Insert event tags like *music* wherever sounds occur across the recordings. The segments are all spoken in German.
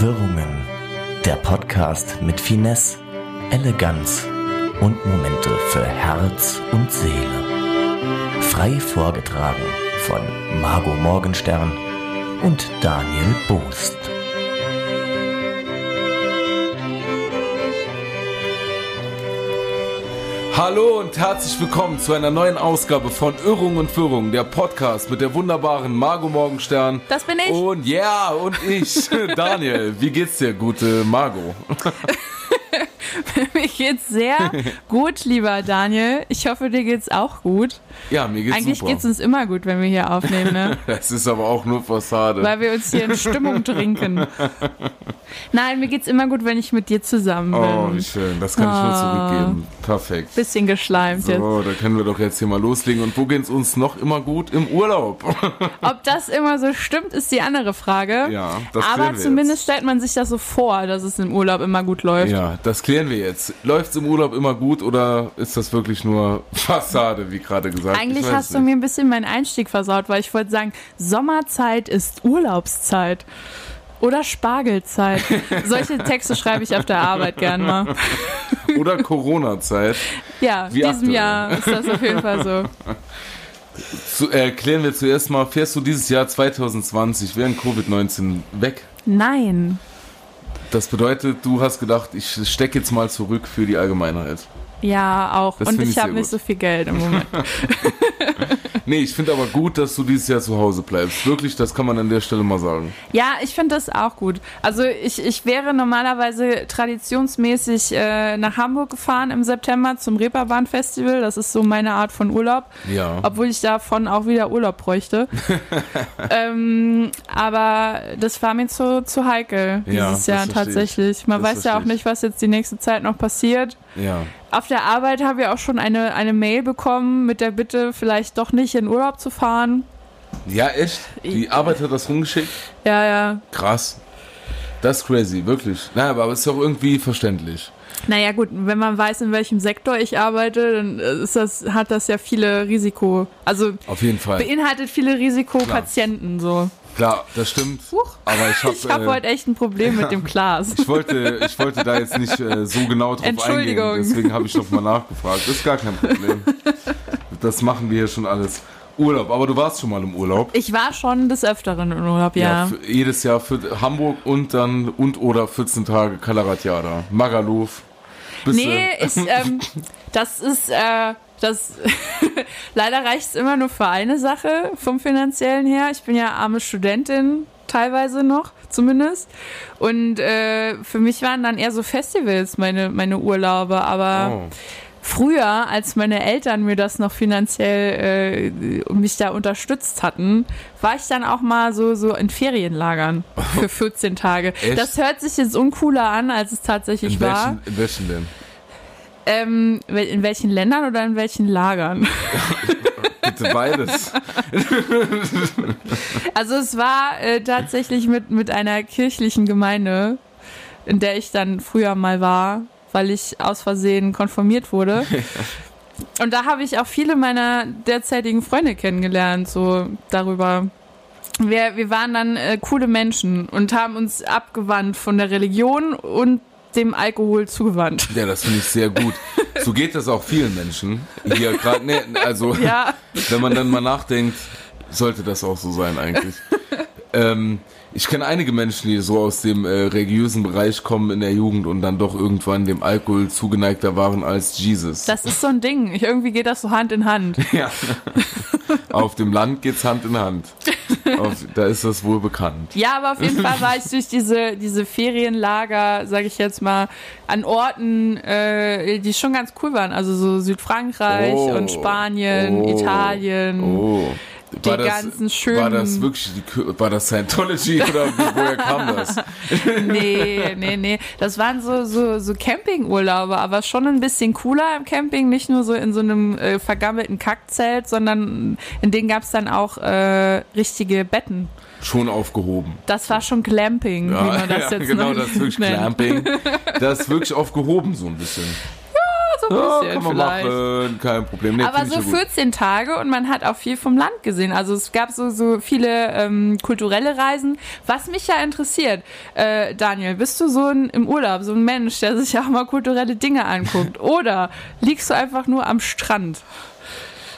Wirrungen. Der Podcast mit Finesse, Eleganz und Momente für Herz und Seele. Frei vorgetragen von Margot Morgenstern und Daniel Boost. Hallo und herzlich willkommen zu einer neuen Ausgabe von Irrung und Führung, der Podcast mit der wunderbaren Margot Morgenstern. Das bin ich. Und ja, und ich, *laughs* Daniel. Wie geht's dir, gute Margot? *laughs* geht's sehr *laughs* gut, lieber Daniel. Ich hoffe, dir geht's auch gut. Ja, mir geht's Eigentlich super. geht's uns immer gut, wenn wir hier aufnehmen, ne? *laughs* Das ist aber auch nur Fassade. Weil wir uns hier in Stimmung trinken. *laughs* Nein, mir geht's immer gut, wenn ich mit dir zusammen bin. oh, wie schön. Das kann ich nur Ah. zurückgeben. Perfekt. Bisschen geschleimt jetzt. So, da können wir doch jetzt hier mal loslegen. Und wo geht's uns noch immer gut? Im Urlaub. Ob das immer so stimmt, ist die andere Frage. Ja, das Aber zumindest jetzt. stellt man sich das so vor, dass es im Urlaub immer gut läuft. Ja, das klären wir jetzt. Läuft's im Urlaub immer gut oder ist das wirklich nur *laughs* Fassade, wie gerade gesagt? Eigentlich hast du nicht. mir ein bisschen meinen Einstieg versaut, weil ich wollte sagen, Sommerzeit ist Urlaubszeit. Oder Spargelzeit. *laughs* Solche Texte schreibe ich auf der Arbeit gern mal. *laughs* Oder Corona-Zeit. Ja, Wie diesem aktuell. Jahr ist das auf jeden Fall so. Zu, äh, klären wir zuerst mal, fährst du dieses Jahr 2020 während Covid-19 weg? Nein. Das bedeutet, du hast gedacht, ich stecke jetzt mal zurück für die Allgemeinheit. Ja, auch. Das Und ich ich habe nicht so viel Geld im Moment. *laughs* *laughs* Nee, ich finde aber gut, dass du dieses Jahr zu Hause bleibst. Wirklich, das kann man an der Stelle mal sagen. Ja, ich finde das auch gut. Also ich, ich wäre normalerweise traditionsmäßig äh, nach Hamburg gefahren im September zum Reeperbahn Festival. Das ist so meine Art von Urlaub. Ja. Obwohl ich davon auch wieder Urlaub bräuchte. *laughs* ähm, aber das war mir zu, zu heikel Ja, dieses das Jahr tatsächlich. Man Das weiß ja auch nicht, was jetzt die nächste Zeit noch passiert. Ja. Auf der Arbeit habe ich auch schon eine, eine Mail bekommen mit der Bitte, vielleicht doch nicht in Urlaub zu fahren. Ja, echt? Die Arbeit hat das rumgeschickt? Ja, ja. Krass. Das ist crazy, wirklich. Na, aber es ist auch irgendwie verständlich. Naja gut, wenn man weiß, in welchem Sektor ich arbeite, dann äh, ist das, hat das ja viele Risiko, also Auf jeden Fall. beinhaltet viele Risikopatienten so. Klar, das stimmt. Aber ich habe *laughs* Ich habe äh, heute echt ein Problem mit dem Glas. Ich wollte, ich wollte da jetzt nicht äh, so genau drauf eingehen, Entschuldigung. deswegen habe ich noch mal nachgefragt. Das ist gar kein Problem. Das machen wir hier schon alles. Urlaub, aber du warst schon mal im Urlaub. Ich war schon des Öfteren im Urlaub, ja. für, jedes Jahr für Hamburg und dann und oder 14 Tage Kalaratjada. Magaluf. Nee, ich, ähm, *laughs* das ist, äh, das, *laughs* leider reicht es immer nur für eine Sache vom finanziellen her. Ich bin ja arme Studentin, teilweise noch, zumindest. Und äh, für mich waren dann eher so Festivals meine, meine Urlaube, aber Oh. früher, als meine Eltern mir das noch finanziell äh, mich da unterstützt hatten, war ich dann auch mal so, so in Ferienlagern für *laughs* 14 Tage. Echt? Das hört sich jetzt uncooler an, als es tatsächlich In war. welchen, in welchen denn? Ähm, in welchen Ländern oder in welchen Lagern? *laughs* Bitte beides. Also es war äh, tatsächlich mit, mit einer kirchlichen Gemeinde, in der ich dann früher mal war, weil ich aus Versehen konformiert wurde. *laughs* Und da habe ich auch viele meiner derzeitigen Freunde kennengelernt, so darüber. Wir, wir waren dann äh, coole Menschen und haben uns abgewandt von der Religion und dem Alkohol zugewandt. Ja, das finde ich sehr gut. So geht das auch vielen Menschen. Hier gerade, nee, also Ja. wenn man dann mal nachdenkt, sollte das auch so sein eigentlich. ähm, ich kenne einige Menschen, die so aus dem äh, religiösen Bereich kommen in der Jugend und dann doch irgendwann dem Alkohol zugeneigter waren als Jesus. Das ist so ein Ding. Ich, irgendwie geht das so Hand in Hand. *laughs* ja. Auf dem Land geht's Hand in Hand. Auf, da ist das wohl bekannt. Ja, aber auf jeden Fall war ich durch diese, diese Ferienlager, sage ich jetzt mal, an Orten, äh, die schon ganz cool waren. Also so Südfrankreich Oh. und Spanien, Oh. Italien. Oh. Die ganzen schönen- War das wirklich die, war das Scientology *laughs* oder wo- woher kam das? *laughs* Nee, nee, nee. Das waren so, so, so Campingurlaube, aber schon ein bisschen cooler im Camping. Nicht nur so in so einem äh, vergammelten Kackzelt, sondern in denen gab's dann auch äh, richtige Betten. Schon aufgehoben. Das war schon Glamping, wie man das *laughs* ja, jetzt genau, nennt. das ist wirklich Clamping. Das ist wirklich aufgehoben so ein bisschen. So ein Ja, bisschen kann man vielleicht. machen, kein Problem. Nee, Aber so ja gut. 14 Tage und man hat auch viel vom Land gesehen. Also es gab so, so viele ähm, kulturelle Reisen. Was mich ja interessiert, äh, Daniel, bist du so ein, im Urlaub, so ein Mensch, der sich auch mal kulturelle Dinge anguckt? *laughs* Oder liegst du einfach nur am Strand?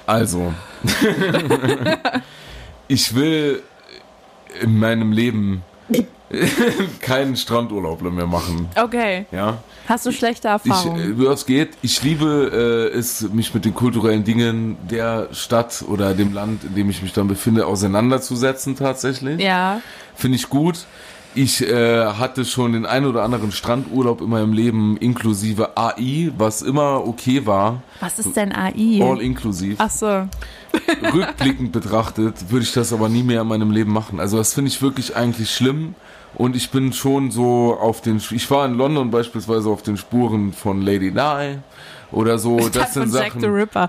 Also, *laughs* ich will in meinem Leben *laughs* keinen Strandurlaub mehr machen. Okay. Ja, Hast du schlechte ich, Erfahrungen? äh, was geht. Ich liebe äh, es, mich mit den kulturellen Dingen der Stadt oder dem Land, in dem ich mich dann befinde, auseinanderzusetzen tatsächlich. ja. Finde ich gut. Ich äh, hatte schon den ein oder anderen Strandurlaub in meinem Leben inklusive AI, was immer okay war. Was ist denn AI? All inklusiv. Ach so. Rückblickend betrachtet würde ich das aber nie mehr in meinem Leben machen. Also das finde ich wirklich eigentlich schlimm. Und ich bin schon so auf den, ich war in London beispielsweise auf den Spuren von Lady Di oder so. Das Das sind Sachen, Ripper.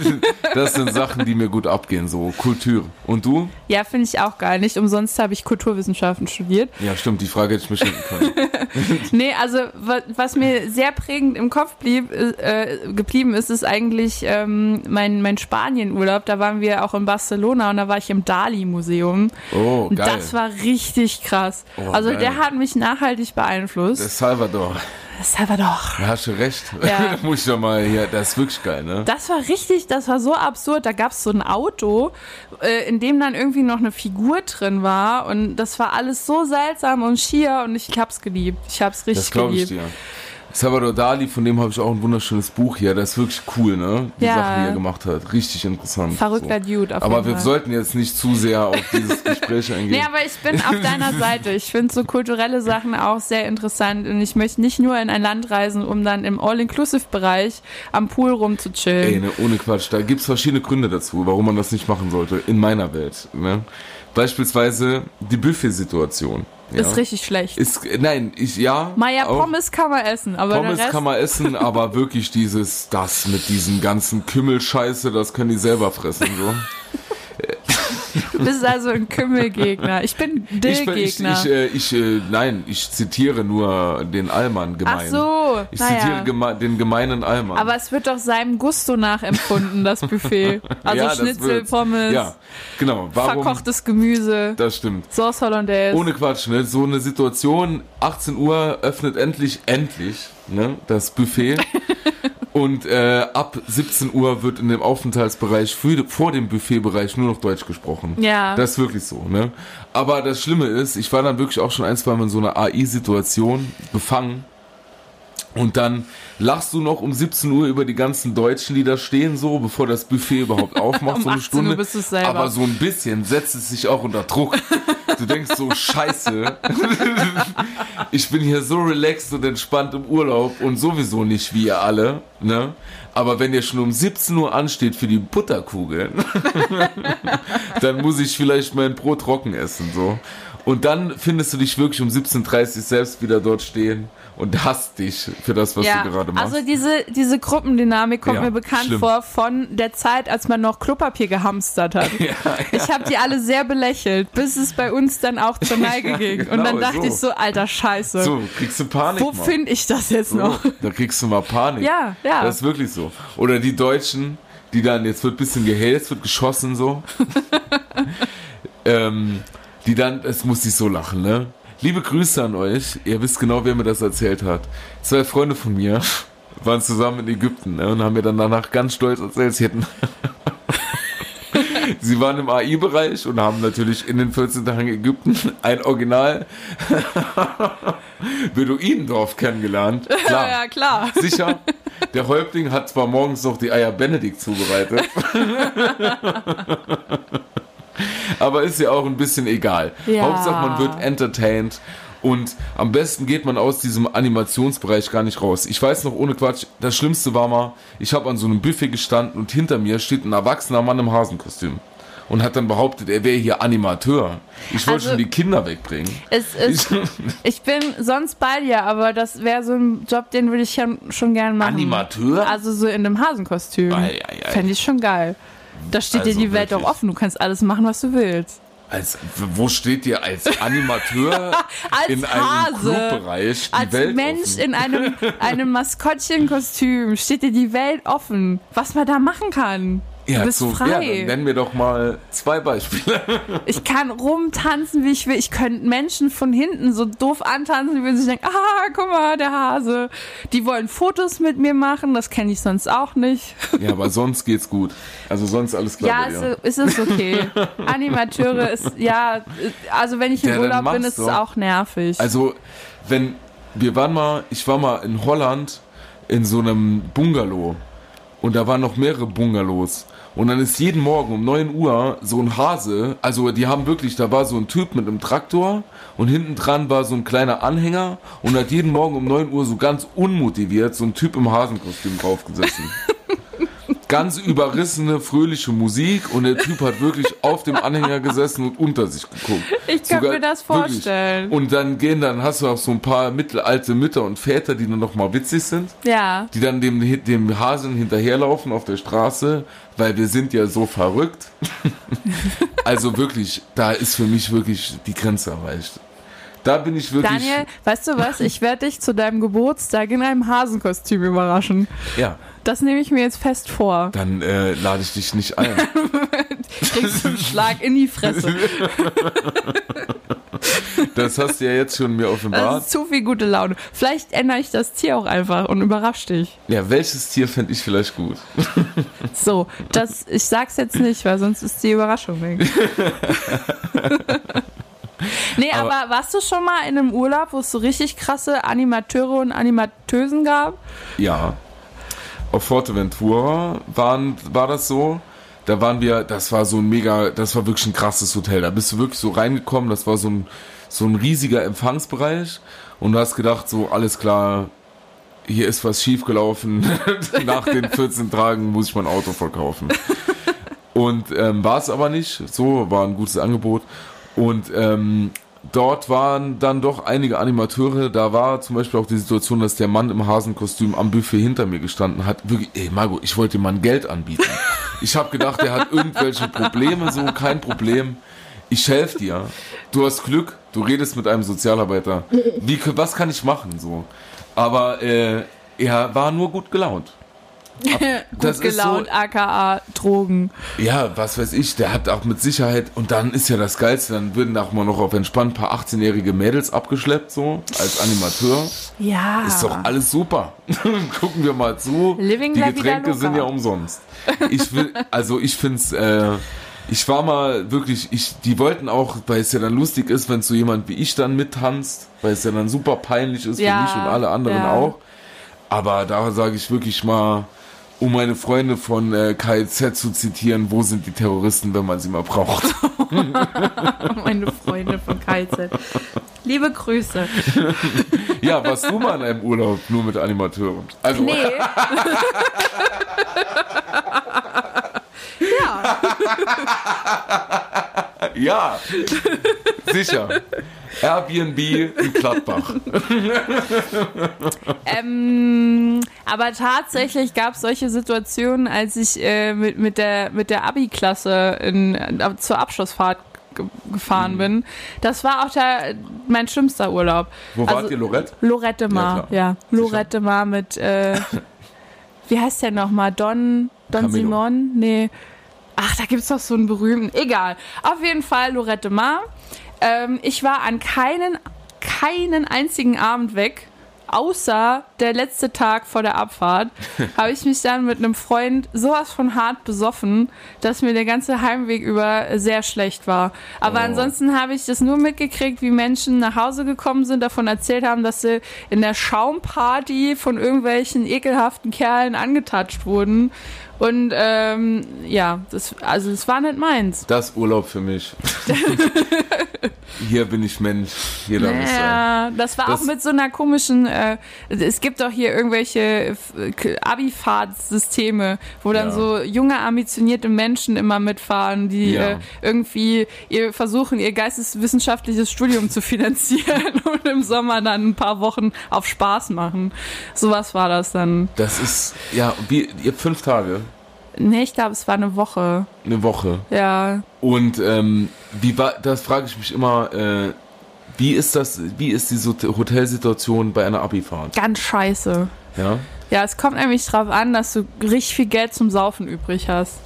*laughs* das sind Sachen, die mir gut abgehen, so Kultur. Und du? Ja, finde ich auch geil. Nicht umsonst habe ich Kulturwissenschaften studiert. Ja, stimmt, die Frage hätte ich mir schenken können. *laughs* Nee, also wa- was mir sehr prägend im Kopf blieb, äh, geblieben ist, ist eigentlich ähm, mein, mein Spanien-Urlaub. Da waren wir auch in Barcelona und da war ich im Dali-Museum. Oh, Und geil. das war richtig krass. Oh, also geil. der hat mich nachhaltig beeinflusst. Der Salvador. Salvador. Da hast du recht. *laughs* Ja. da muss ich doch mal hier, das ist wirklich geil, ne? Das war richtig, das war so absurd. Da gab es so ein Auto, äh, in dem dann irgendwie noch eine Figur drin war. Und das war alles so seltsam und schier und ich hab's geliebt. Ich hab's richtig Das glaube ich geliebt. dir. Salvador Dali, von dem habe ich auch ein wunderschönes Buch hier. Das ist wirklich cool, ne? Die Ja. Sachen, die er gemacht hat. Richtig interessant. Verrückter Dude auf Aber jeden wir Fall. sollten jetzt nicht zu sehr auf dieses Gespräch *laughs* eingehen. Nee, aber ich bin auf deiner Seite. Ich finde so kulturelle Sachen auch sehr interessant und ich möchte nicht nur in ein Land reisen, um dann im All-Inclusive-Bereich am Pool rumzuchillen. Ey, ne, ohne Quatsch. Da gibt's verschiedene Gründe dazu, warum man das nicht machen sollte. In meiner Welt. Ne? Beispielsweise die Buffet-Situation. Ja? Ist richtig schlecht. Ist, nein, ich, ja. Maja, auch. Pommes kann man essen, aber Pommes der Rest, kann man essen, aber *laughs* wirklich dieses, das mit diesem ganzen Kümmelscheiße, das können die selber fressen, so. *laughs* du bist also ein Kümmelgegner. Ich bin Ich, bin- ich, Dill-Gegner. ich, äh, ich, äh, nein, ich zitiere nur den Allmann gemein. Ach so, Ich zitiere naja. geme den gemeinen Allmann. Aber es wird doch seinem Gusto nachempfunden, das Buffet. *laughs* Also Ja, Schnitzel. Pommes, ja, genau. Warum? verkochtes Gemüse, Das stimmt. Sauce Hollandaise. Ohne Quatsch, ne? So eine Situation, 18 Uhr öffnet endlich, endlich, ne? Das Buffet. *laughs* Und äh, ab 17 Uhr wird in dem Aufenthaltsbereich für, vor dem Buffetbereich nur noch Deutsch gesprochen. Ja. Das ist wirklich so, ne? Aber das Schlimme ist, ich war dann wirklich auch schon ein, zwei Mal in so einer AI-Situation befangen. Und dann lachst du noch um 17 Uhr über die ganzen Deutschen, die da stehen, so, bevor das Buffet überhaupt *laughs* aufmacht, Um so eine 18 Uhr Stunde. bist selber. Aber so ein bisschen setzt es sich auch unter Druck. *laughs* Du denkst so, scheiße. Ich bin hier so relaxed und entspannt im Urlaub und sowieso nicht wie ihr alle, ne? Aber wenn ihr schon um 17 Uhr ansteht für die Butterkugeln, *laughs* dann muss ich vielleicht mein Brot trocken essen, so. Und dann findest du dich wirklich um 17.30 Uhr selbst wieder dort stehen und hasst dich für das, was ja, du gerade machst. also diese, diese Gruppendynamik kommt Ja, mir bekannt schlimm. vor von der Zeit, als man noch Klopapier gehamstert hat. *laughs* Ich habe die alle sehr belächelt, bis es bei uns dann auch zur *laughs* Neige Ja, ging. genau, Und dann dachte so. ich so, alter Scheiße, so, kriegst du Panik. wo finde ich das jetzt noch? So, da kriegst du mal Panik. Ja, ja. Das ist wirklich so. Oder die Deutschen, die dann, jetzt wird ein bisschen gehetzt, wird geschossen so. *laughs* ähm, die dann, es muss ich so lachen, ne? Liebe Grüße an euch. Ihr wisst genau, wer mir das erzählt hat. Zwei Freunde von mir *laughs* waren zusammen in Ägypten ne, und haben mir dann danach ganz stolz erzählt, sie hätten. *laughs* Sie waren im AI-Bereich und haben natürlich in den 14 Tagen Ägypten ein Original *laughs* Beduinendorf kennengelernt. Klar. ja, klar. Sicher. Der Häuptling hat zwar morgens noch die Eier Benedikt zubereitet. *laughs* aber ist ja auch ein bisschen egal. Ja. Hauptsache, man wird entertained. Und am besten geht man aus diesem Animationsbereich gar nicht raus. Ich weiß noch, ohne Quatsch, das Schlimmste war mal, ich habe an so einem Buffet gestanden und hinter mir steht ein erwachsener Mann im Hasenkostüm. Und hat dann behauptet, er wäre hier Animateur. Ich wollte Also- schon die Kinder wegbringen. Ist, *laughs* ich bin sonst bei dir, aber das wäre so ein Job, den würde ich ja schon gern machen. Animateur? Also so in einem Hasenkostüm. Fände ich schon geil. Da steht Also dir die Welt wirklich. doch offen. Du kannst alles machen, was du willst. Als, wo steht ihr als Animateur *laughs* Als in einem Hase. Clubbereich die Als Welt Mensch offen? in einem, einem *laughs* Maskottchenkostüm steht dir die Welt offen, was man da machen kann. Ja, du bist so, Ja, frei. dann nenn mir doch mal zwei Beispiele. *laughs* Ich kann rumtanzen, wie ich will. Ich könnte Menschen von hinten so doof antanzen, wie sie denken, ah, guck mal, der Hase. Die wollen Fotos mit mir machen, das kenne ich sonst auch nicht. *laughs* ja, aber sonst geht's gut. Also sonst alles klar Ja, bei es, dir. es ist okay. *laughs* Animateure ist, ja, also wenn ich im Ja, Urlaub bin, ist es auch nervig. Also, wenn wir waren mal, ich war mal in Holland in so einem Bungalow und da waren noch mehrere Bungalows. Und dann ist jeden Morgen um 9 Uhr so ein Hase, also die haben wirklich, da war so ein Typ mit einem Traktor und hinten dran war so ein kleiner Anhänger und hat jeden Morgen um 9 Uhr so ganz unmotiviert so ein Typ im Hasenkostüm draufgesessen. *laughs* ganz überrissene, fröhliche Musik und der Typ hat wirklich auf dem Anhänger gesessen und unter sich geguckt. Ich kann Sogar- mir das wirklich. vorstellen. Und dann gehen, dann hast du auch so ein paar mittelalte Mütter und Väter, die dann noch mal witzig sind, ja. die dann dem, dem Hasen hinterherlaufen auf der Straße, weil wir sind ja so verrückt. *laughs* also wirklich, da ist für mich wirklich die Grenze erreicht. Da bin ich wirklich. Daniel, weißt du was? Ich werde dich zu deinem Geburtstag in einem Hasenkostüm überraschen. Ja, Das nehme ich mir jetzt fest vor. dann äh, lade ich dich nicht ein. *laughs* Kriegst du einen Schlag in die Fresse. *laughs* Das hast du ja jetzt schon mir Das offenbart. ist zu viel gute Laune. Vielleicht ändere ich das Tier auch einfach und überrasch dich. Ja, welches Tier fände ich vielleicht gut? *laughs* So, das, ich sag's jetzt nicht, weil sonst ist die Überraschung weg. Nee, aber, Aber- warst du schon mal in einem Urlaub, wo es so richtig krasse Animateure und Animateusen gab? Ja. Auf Forteventura waren, war das so. Da waren wir, das war so ein mega, das war wirklich ein krasses Hotel. Da bist du wirklich so reingekommen, das war so ein, so ein riesiger Empfangsbereich. Und du hast gedacht, so, alles klar, hier ist was schiefgelaufen. *laughs* Nach den 14 Tagen muss ich mein Auto verkaufen. Und ähm, war es aber nicht. So, war ein gutes Angebot. Und ähm, dort waren dann doch einige Animateure. Da war zum Beispiel auch die Situation, dass der Mann im Hasenkostüm am Buffet hinter mir gestanden hat. Wirklich, ey Margot, ich wollte dem Mann Geld anbieten. Ich habe gedacht, der hat irgendwelche Probleme, so kein Problem. Ich helfe dir. Du hast Glück, du redest mit einem Sozialarbeiter. Wie, was kann ich machen? So. Aber äh, er war nur gut gelaunt. *laughs* das Gut ist so- gelaunt, aka Drogen. Ja, was weiß ich, der hat auch mit Sicherheit, und dann ist ja das Geilste, dann würden auch mal noch auf entspannt ein paar 18-jährige Mädels abgeschleppt, so, als Animateur. Ja. Ist doch alles super. *laughs* Gucken wir mal zu. Living Die Getränke sind ja umsonst. Ich will, also ich find's, äh, ich war mal wirklich, ich, die wollten auch, weil es ja dann lustig ist, wenn so jemand wie ich dann mittanzt, weil es ja dann super peinlich ist Ja, für mich und alle anderen ja. auch. Aber da sage ich wirklich mal, um meine Freunde von äh, KIZ zu zitieren, wo sind die Terroristen, wenn man sie mal braucht? *laughs* *laughs* Meine Freunde von KZ. Liebe Grüße. ja, warst du mal in einem Urlaub nur mit Animateuren? Also, Nee. *laughs* *laughs* ja. ja, *laughs* sicher. Airbnb in Gladbach. *laughs* Ähm, aber tatsächlich gab es solche Situationen, als ich äh, mit, mit der, mit der Abi-Klasse zur Abschlussfahrt ge gefahren Mhm. bin. Das war auch der, mein schlimmster Urlaub. Wo Also- wart ihr, Lorette? Lorette Mar, Ja, ja. Lorette Mar mit, äh, wie heißt der nochmal? Don, Don Camilo. Simon? Nee. Ach, da gibt's doch so einen berühmten. Egal. Auf jeden Fall Lorette Mar. Ähm, ich war an keinen, keinen einzigen Abend weg. Außer der letzte Tag vor der Abfahrt *laughs* habe ich mich dann mit einem Freund sowas von hart besoffen, dass mir der ganze Heimweg über sehr schlecht war. Aber Oh. ansonsten habe ich das nur mitgekriegt, wie Menschen nach Hause gekommen sind, davon erzählt haben, dass sie in der Schaumparty von irgendwelchen ekelhaften Kerlen angetatscht wurden. Und ähm, ja, das, also es war nicht meins. Das Urlaub für mich. *laughs* Hier bin ich Mensch. Hier darf ich sein. Ja, das war Das- auch mit so einer komischen, äh, es gibt doch hier irgendwelche äh, Abi-Fahrtsysteme, wo dann Ja. so junge, ambitionierte Menschen immer mitfahren, die Ja. äh, irgendwie ihr versuchen, ihr geisteswissenschaftliches Studium zu finanzieren *laughs* und im Sommer dann ein paar Wochen auf Spaß machen. Sowas war das dann. Das ist, ja, wie, ihr fünf Tage. Nee, ich glaube, es war eine Woche. Eine Woche. Ja. Und ähm, wie war, das frage ich mich immer, äh, wie ist das, wie ist diese Hotelsituation bei einer Abifahrt? Ganz scheiße. Ja. Ja, es kommt nämlich drauf an, dass du richtig viel Geld zum Saufen übrig hast.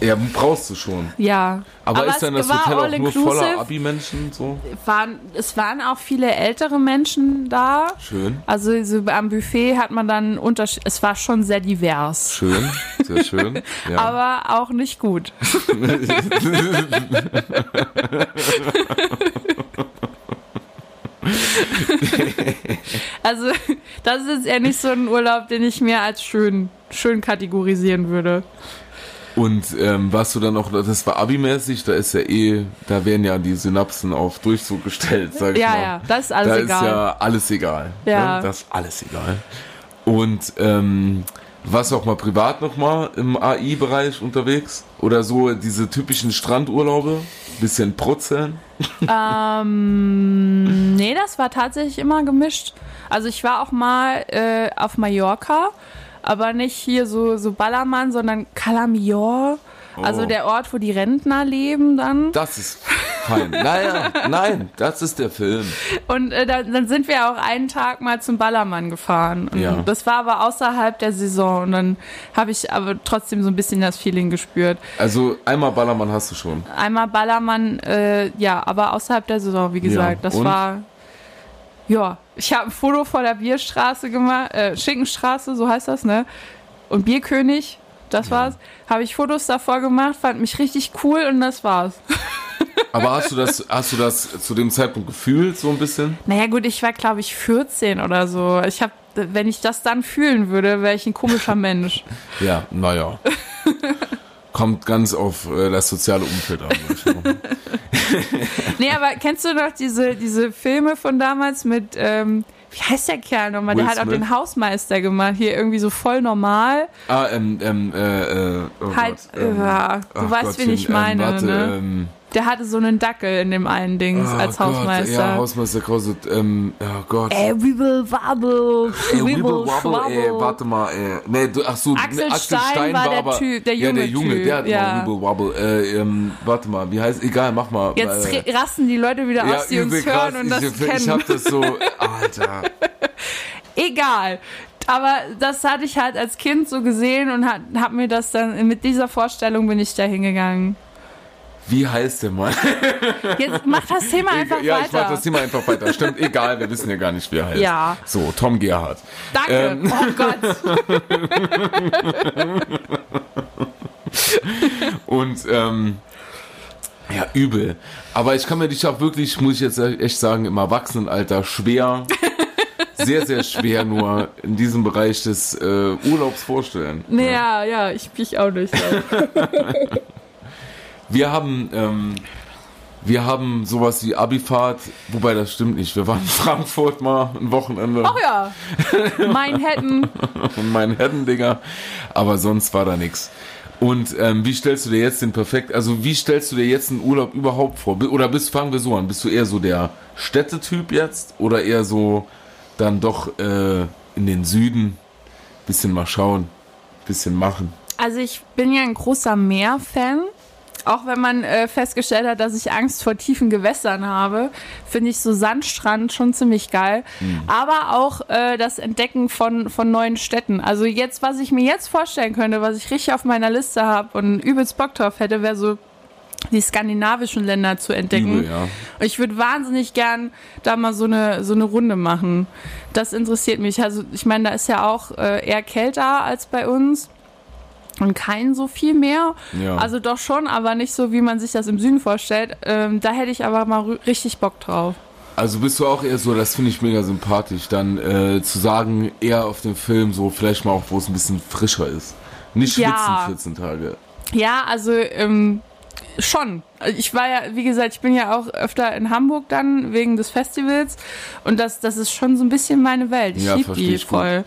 Ja, brauchst du schon. Ja. Aber, ist es dann das Hotel auch nur voller. Abi-Menschen so? Waren, es waren auch viele ältere Menschen da. Schön, Also so am Buffet hat man dann Unterschied. Es war schon sehr divers. schön, sehr schön. *laughs* Ja. Aber auch nicht gut. *laughs* also, das ist jetzt eher nicht so ein Urlaub, den ich mir als schön, schön kategorisieren würde. Und ähm, warst du dann auch, das war Abi-mäßig, da ist ja eh, da werden ja die Synapsen auf Durchzug gestellt, sag ich Ja, mal. ja, das ist alles da egal. ist ja alles egal. Ja. Ne? Das ist alles egal. Und ähm, warst du auch mal privat nochmal im AI-Bereich unterwegs? Oder so diese typischen Strandurlaube? Bisschen protzeln? *laughs* Ähm, nee, das war tatsächlich immer gemischt. Also ich war auch mal äh, auf Mallorca, aber nicht hier so, so Ballermann, sondern Calamior. Also Oh. der Ort, wo die Rentner leben dann. Das ist fein. Naja, nein, das ist der Film. Und äh, dann, dann sind wir auch einen Tag mal zum Ballermann gefahren. Und Ja. Das war aber außerhalb der Saison. Und dann habe ich aber trotzdem so ein bisschen das Feeling gespürt. Also einmal Ballermann hast du schon. Einmal Ballermann, äh, ja, aber außerhalb der Saison, wie gesagt. das und? war. Ja, ich habe ein Foto vor der Bierstraße gemacht, äh, Schinkenstraße, so heißt das, ne? Und Bierkönig, das war's. Habe ich Fotos davor gemacht, fand mich richtig cool und das war's. *laughs* Aber hast du das, hast du das zu dem Zeitpunkt gefühlt, so ein bisschen? Naja, gut, ich war, glaube ich, 14 oder so. Ich habe, wenn ich das dann fühlen würde, wäre ich ein komischer Mensch. Ja, naja. *laughs* Kommt ganz auf äh, das soziale Umfeld an. *laughs* Nee, aber kennst du noch diese, diese Filme von damals mit, ähm, wie heißt der Kerl nochmal? Der Will hat auch den Hausmeister gemacht. Hier irgendwie so voll normal. ah, ähm, ähm, äh, äh, oh halt, Gott, ähm, ja, du ach weißt, Gottchen, wen ich meine, ähm, warte, ne? Ähm, Der hatte so einen Dackel in dem einen Dings oh als Gott, Hausmeister. Ja, Hausmeister Krause, ähm, oh Gott. Ey, Wibble Wabble, Ey, Wibble Wibble Wobble, ey, warte mal, ey. Nee, du, ach so, Axel ne, Stein war der aber, Typ, der Ja, der junge Junge, Typ, der hat ja. mal Wibble Wobble. Äh, ähm, warte mal, wie heißt, egal, mach mal. Jetzt äh, rasten die Leute wieder aus, die uns krass. hören und das ich, kennen. Ich hab das so, *laughs* Alter. Egal. Aber das hatte ich halt als Kind so gesehen und hat, hab mir das dann, mit dieser Vorstellung bin ich da hingegangen. Wie heißt der Mann? *laughs* Jetzt mach das Thema einfach ja, ich mach weiter. das Thema einfach weiter. Stimmt, egal, wir wissen ja gar nicht, wie er heißt. Ja. So, Tom Gerhardt. Danke. Ähm. Oh Gott. *laughs* Und ähm, ja, übel. Aber ich kann mir dich auch wirklich, muss ich jetzt echt sagen, im Erwachsenenalter schwer, sehr, sehr schwer nur in diesem Bereich des äh, Urlaubs vorstellen. Nee, ja, ja, ich mich auch nicht. *laughs* Wir haben, ähm, wir haben sowas wie Abifahrt, wobei das stimmt nicht. Wir waren in Frankfurt mal ein Wochenende Ach ja. *laughs* Manhattan. und Manhattan, Digga. Aber sonst war da nix. Und ähm, wie stellst du dir jetzt den perfekt, also wie stellst du dir jetzt einen Urlaub überhaupt vor? Oder bist, fangen wir so an, bist du eher so der Städtetyp jetzt oder eher so dann doch äh, in den Süden, bisschen mal schauen, bisschen machen? Also ich bin ja ein großer Meer-Fan. Auch wenn man äh, festgestellt hat, dass ich Angst vor tiefen Gewässern habe, finde ich so Sandstrand schon ziemlich geil. Aber auch äh, das Entdecken von, von neuen Städten. Also jetzt, was ich mir jetzt vorstellen könnte, was ich richtig auf meiner Liste habe und übelst Bock drauf hätte, wäre so die skandinavischen Länder zu entdecken. Übel, ja. Ich würde wahnsinnig gern da mal so eine, so eine Runde machen. Das interessiert mich. Also ich meine, da ist ja auch äh, eher kälter als bei uns. Und kein so viel mehr. Ja. Also doch schon, aber nicht so, wie man sich das im Süden vorstellt. Ähm, da hätte ich aber mal richtig Bock drauf. Also bist du auch eher so, das finde ich mega sympathisch, dann äh, zu sagen, eher auf dem Film so, vielleicht mal auch, wo es ein bisschen frischer ist. Nicht schwitzen Ja. 14 Tage. Ja, also ähm, schon. Ich war ja, wie gesagt, ich bin ja auch öfter in Hamburg dann wegen des Festivals. Und das, das ist schon so ein bisschen meine Welt. Ich Ja, liebe die voll.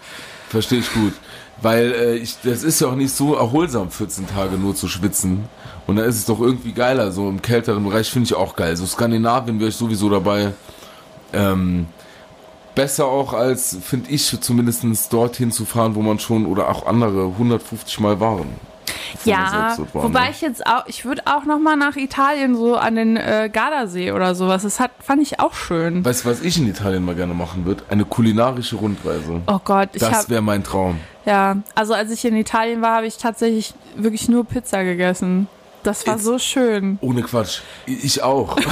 Verstehe ich gut. Weil äh, ich, das ist ja auch nicht so erholsam, 14 Tage nur zu schwitzen. Und da ist es doch irgendwie geiler, so im kälteren Bereich finde ich auch geil. So Skandinavien wäre ich sowieso dabei. Ähm, besser auch als, finde ich, zumindest dorthin zu fahren, wo man schon oder auch andere 150 Mal waren. Der Ja, wobei ne? ich jetzt auch, ich würde auch noch mal nach Italien so an den äh, Gardasee oder sowas. Das hat, fand ich auch schön. Weißt du, was ich in Italien mal gerne machen würde? Eine kulinarische Rundreise. Oh Gott, ich das wäre mein Traum. ja, also als ich in Italien war, habe ich tatsächlich wirklich nur Pizza gegessen. Das war Jetzt- so schön. Ohne Quatsch. Ich auch. *laughs*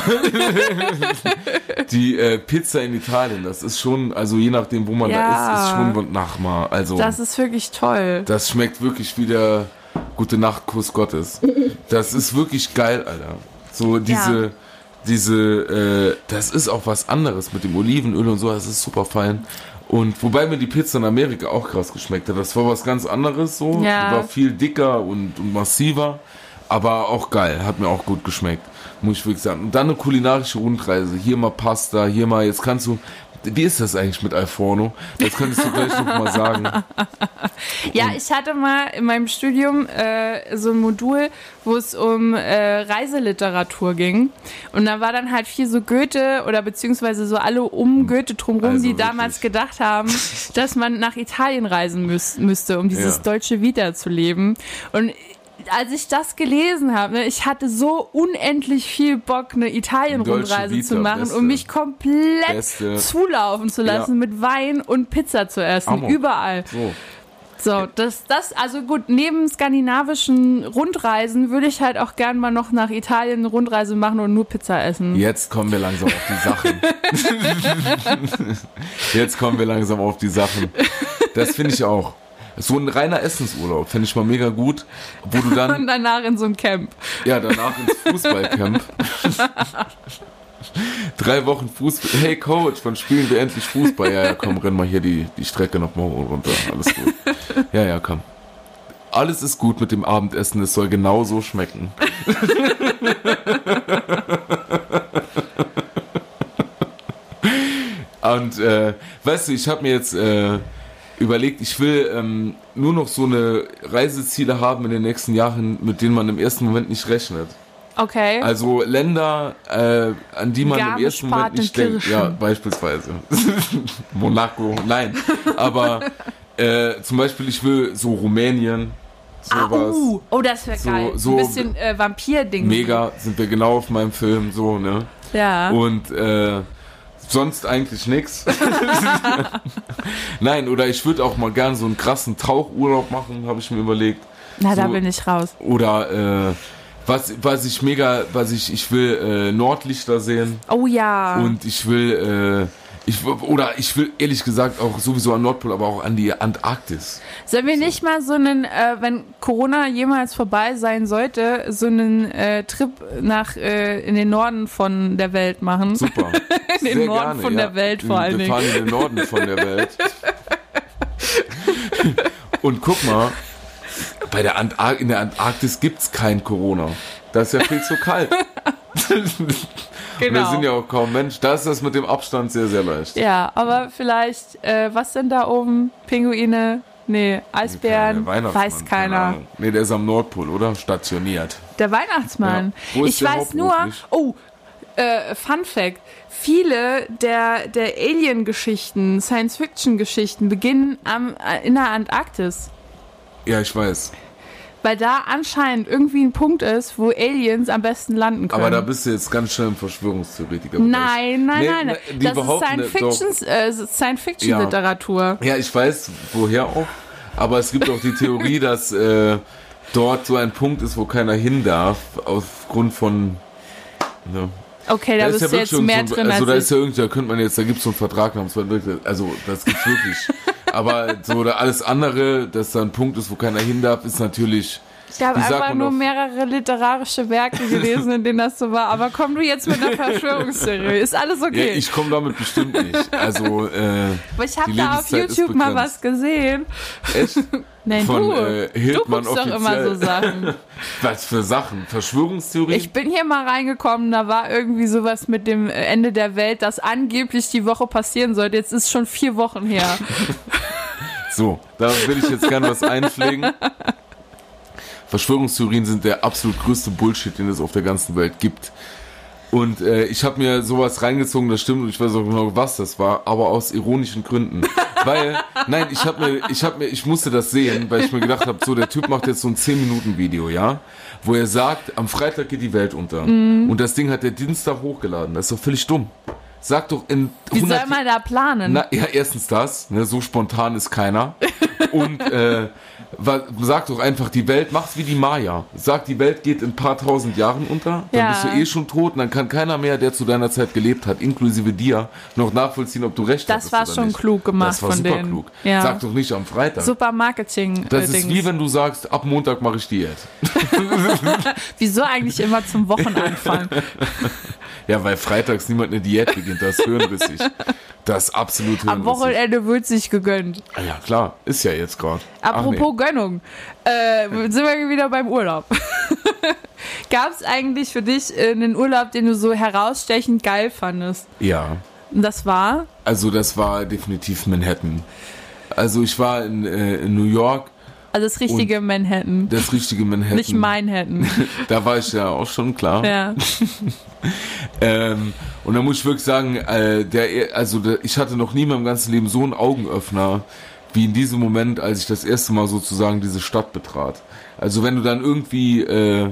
Die äh, Pizza in Italien, das ist schon, also je nachdem, wo man da Ja. ist, ist schon Nachmar. Also Das ist wirklich toll. das schmeckt wirklich wie gute Nachtkuss Gottes. Das ist wirklich geil, Alter. So diese, Ja. diese, äh, das ist auch was anderes mit dem Olivenöl und so, das ist super fein. Und wobei mir die Pizza in Amerika auch krass geschmeckt hat. Das war was ganz anderes so. Ja. Die war viel dicker und, und massiver. Aber auch geil, hat mir auch gut geschmeckt, muss ich wirklich sagen. Und dann eine kulinarische Rundreise. Hier mal Pasta, hier mal, jetzt kannst du, wie ist das eigentlich mit Alforno? Das könntest du gleich noch mal sagen. *laughs* Ja, ich hatte mal in meinem Studium äh, so ein Modul, wo es um äh, Reiseliteratur ging. Und da war dann halt viel so Goethe oder beziehungsweise so alle um Goethe drumherum, Also die damals wirklich. gedacht haben, dass man nach Italien reisen müß, müsste, um dieses Ja. deutsche Vita zu leben. Und als ich das gelesen habe, ne, ich hatte so unendlich viel Bock, eine Italien-Rundreise zu machen beste. und mich komplett Beste. zulaufen zu lassen Ja. mit Wein und Pizza zu essen, Hammer. überall. So. So, das, das, also gut, neben skandinavischen Rundreisen würde ich halt auch gern mal noch nach Italien eine Rundreise machen und nur Pizza essen. Jetzt kommen wir langsam auf die Sachen. *laughs* Jetzt kommen wir langsam auf die Sachen. Das finde ich auch. So ein reiner Essensurlaub finde ich mal mega gut, wo du *laughs* Und dann danach in so ein Camp. ja danach ins Fußballcamp *laughs* drei Wochen Fußball. Hey Coach, wann spielen wir endlich Fußball? Ja, ja, komm, renn mal hier die, die Strecke noch mal runter. Alles gut. Ja, ja, komm. Alles ist gut mit dem Abendessen. Es soll genau so schmecken. *laughs* Und äh, weißt du, ich habe mir jetzt äh, überlegt, ich will ähm, nur noch so eine Reiseziele haben in den nächsten Jahren, mit denen man im ersten Moment nicht rechnet. Okay. Also Länder, äh, an die man im ersten Moment nicht denkt. Garmisch-Partenkirchen. Ja, beispielsweise. *laughs* Monaco, nein. Aber *laughs* äh, zum Beispiel, ich will so Rumänien, ah, sowas. uh, oh, das wäre So- geil. so- ein bisschen äh, Vampir-Ding. Mega, sind wir genau auf meinem Film, so, ne? Ja. Und äh, sonst eigentlich nix. *laughs* Nein, oder ich würde auch mal gern so einen krassen Tauchurlaub machen, habe ich mir überlegt. Na, da so- bin ich raus. Oder äh, was, was ich mega, was ich, ich will äh, Nordlichter sehen Oh ja. und ich will, äh, ich, oder ich will ehrlich gesagt auch sowieso an Nordpol, aber auch an die Antarktis. Sollen wir nicht mal so einen, äh, wenn Corona jemals vorbei sein sollte, so einen äh, Trip nach äh, in den Norden von der Welt machen? Super. *laughs* In den Norden von der Welt vor allen Wir Dingen. fahren in den Norden von der Welt. *laughs* Und guck mal, bei der Antar in der Antarktis gibt's kein Corona. Da ist ja viel zu kalt. *laughs* Und da sind ja auch kaum Menschen. Da ist das mit dem Abstand sehr, sehr leicht. Ja, aber vielleicht, äh, was sind da oben? Pinguine? Nee, Eisbären? Weihnachtsmann, Weiß keiner. Nee, der ist am Nordpol, oder? Stationiert. Der Weihnachtsmann. Ja. Wo ist Ich weiß nur, oh, äh, Fun Fact. Viele der, der Alien-Geschichten, Science-Fiction-Geschichten beginnen am, äh, in der Antarktis. Ja, ich weiß. Weil da anscheinend irgendwie ein Punkt ist, wo Aliens am besten landen können. Aber da bist du jetzt ganz schnell ein Verschwörungstheoretiker. Nein, nein, Nee, nein. ne, die das ist Science-Fiction äh, Science-Fiction-Literatur. Ja, ich weiß, woher auch. Aber es gibt auch die Theorie, *laughs* dass äh, dort so ein Punkt ist, wo keiner hin darf, aufgrund von. Ne. Okay, da ist bist du wirklich jetzt mehr drin Also da ist ja irgendwie, da könnte man jetzt, da gibt es so einen Vertrag namens also das gibt's wirklich. *laughs* Aber so da alles andere, dass da ein Punkt ist, wo keiner hin darf, ist natürlich. Ich. Habe einfach nur auf- mehrere literarische Werke gelesen, in denen das so war. Aber komm du jetzt mit einer *laughs* Verschwörungstheorie. Ist alles Ja, okay. ich komme damit bestimmt nicht. Also, äh, Aber ich habe da auf YouTube mal was gesehen. echt? *laughs* Nein, Von, du. äh, du guckst doch immer offiziell. so Sachen. *laughs* Was für Sachen? Verschwörungstheorien? Ich bin hier mal reingekommen, da war irgendwie sowas mit dem Ende der Welt, das angeblich die Woche passieren sollte. Jetzt ist schon vier Wochen her. So, da will ich jetzt gerne was einpflegen. Verschwörungstheorien sind der absolut größte Bullshit, den es auf der ganzen Welt gibt. Und äh, ich habe mir sowas reingezogen, das stimmt, und ich weiß auch genau, was das war, aber aus ironischen Gründen. *laughs* weil, nein, ich habe mir, ich habe mir, ich musste das sehen, weil ich mir gedacht habe, so, der Typ macht jetzt so ein 10-Minuten-Video, ja, wo er sagt, am Freitag geht die Welt unter. Mhm. Und das Ding hat der Dienstag hochgeladen. Das ist doch völlig dumm. Sag doch in Wie 100 soll man da planen? na, ja, erstens das, ne, so spontan ist keiner. Und äh, sag doch einfach, die Welt, mach's wie die Maya. Sag, die Welt geht in ein paar tausend Jahren unter, dann Ja. bist du eh schon tot und dann kann keiner mehr, der zu deiner Zeit gelebt hat, inklusive dir, noch nachvollziehen, ob du recht Das hattest war oder schon nicht. klug gemacht Das war von super denen. klug. Ja. Sag doch nicht am Freitag. Super Marketing. das äh, ist Dings. wie wenn du sagst, ab Montag mache ich Diät. *laughs* Wieso eigentlich immer zum Wochenanfang? *laughs* Ja, weil freitags niemand eine Diät beginnt, das hirnrissig. Das ist absolut hirnrissig. Am Wochenende wird sich gegönnt. Ah Ja, klar, ist ja jetzt gerade. Apropos Gönnung, äh, sind wir wieder beim Urlaub. *laughs* Gab es eigentlich für dich äh, einen Urlaub, den du so herausstechend geil fandest? Ja. Und das war? Also das war definitiv Manhattan. Also ich war in, äh, in New York, Also das richtige Manhattan. das richtige Manhattan. Nicht Manhattan. *laughs* Da war ich ja auch schon klar. ja. *laughs* Ähm, und da muss ich wirklich sagen, äh, der, also der, ich hatte noch nie in meinem ganzen Leben so einen Augenöffner wie in diesem Moment, als ich das erste Mal sozusagen diese Stadt betrat. Also wenn du dann irgendwie äh,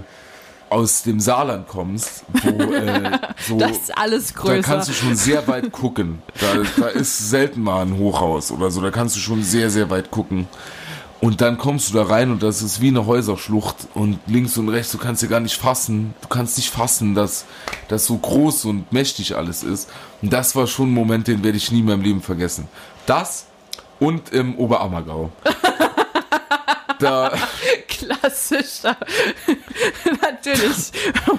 aus dem Saarland kommst, wo äh, *laughs* so Das ist alles Da größer. kannst du schon sehr weit gucken. Da, da ist selten mal ein Hochhaus oder so. Da kannst du schon sehr, sehr weit gucken. Und dann kommst du da rein und das ist wie eine Häuserschlucht und links und rechts, du kannst dir gar nicht fassen. Du kannst nicht fassen, dass das so groß und mächtig alles ist. Und das war schon ein Moment, den werde ich nie in meinem Leben vergessen. Das und im Oberammergau. *laughs* da, Klassischer. *laughs* Natürlich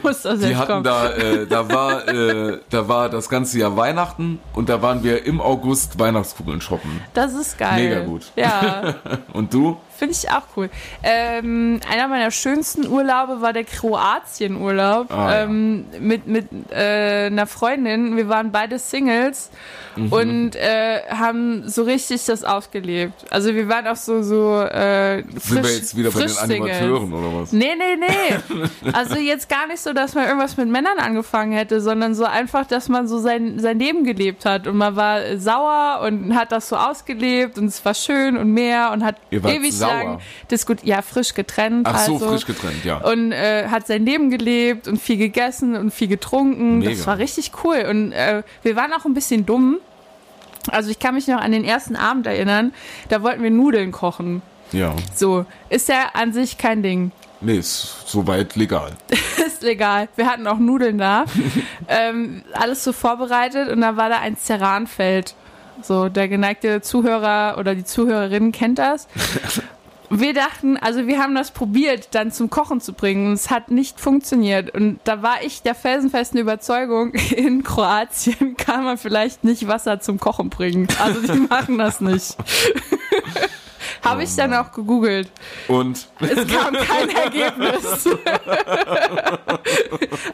muss das die jetzt hatten kommen. da, äh, da war, äh, da war das ganze Jahr Weihnachten und da waren wir im August Weihnachtskugeln shoppen. Das ist geil. Mega gut. Ja, *laughs* Und du? Finde ich auch cool. Ähm, einer meiner schönsten Urlaube war der Kroatien-Urlaub Ah, ja. ähm, mit, mit äh, einer Freundin. Wir waren beide Singles Mhm. und äh, haben so richtig das ausgelebt. Also wir waren auch so, so äh, frisch, Sind wir jetzt wieder bei den. Animateuren oder was? Nee, nee, nee. *laughs* Also jetzt gar nicht so, dass man irgendwas mit Männern angefangen hätte, sondern so einfach, dass man so sein, sein Leben gelebt hat. Und man war sauer und hat das so ausgelebt und es war schön und mehr und hat ewig sauer? lang diskutiert. Ja, frisch getrennt. Ach so, also. frisch getrennt, ja. Und äh, hat sein Leben gelebt und viel gegessen und viel getrunken. Mega. Das war richtig cool. Und äh, wir waren auch ein bisschen dumm. Also ich kann mich noch an den ersten Abend erinnern. Da wollten wir Nudeln kochen. Ja. So, ist ja an sich kein Ding. Nee, ist soweit legal. *laughs* ist egal. Wir hatten auch Nudeln da. *laughs* ähm, alles so vorbereitet und da war da ein Ceranfeld. So, der geneigte Zuhörer oder die Zuhörerin kennt das. *laughs* Wir dachten, also wir haben das probiert, dann zum Kochen zu bringen. und Es hat nicht funktioniert. Und da war ich der felsenfesten Überzeugung, *laughs* in Kroatien kann man vielleicht nicht Wasser zum Kochen bringen. Also die *laughs* machen das nicht. Habe ich dann auch gegoogelt. Und Es kam kein *laughs* Ergebnis. *laughs*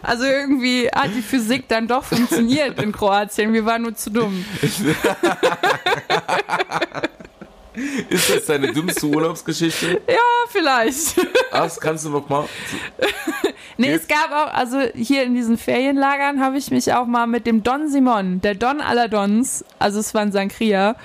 Also irgendwie hat die Physik dann doch funktioniert in Kroatien. Wir waren nur zu dumm. *laughs* ist das deine dümmste Urlaubsgeschichte? Ja, vielleicht. Ach, das kannst du noch mal. Nee, es gab auch, also hier in diesen Ferienlagern habe ich mich auch mal mit dem Don Simon, der Don aller Dons, also es war ein Sangria,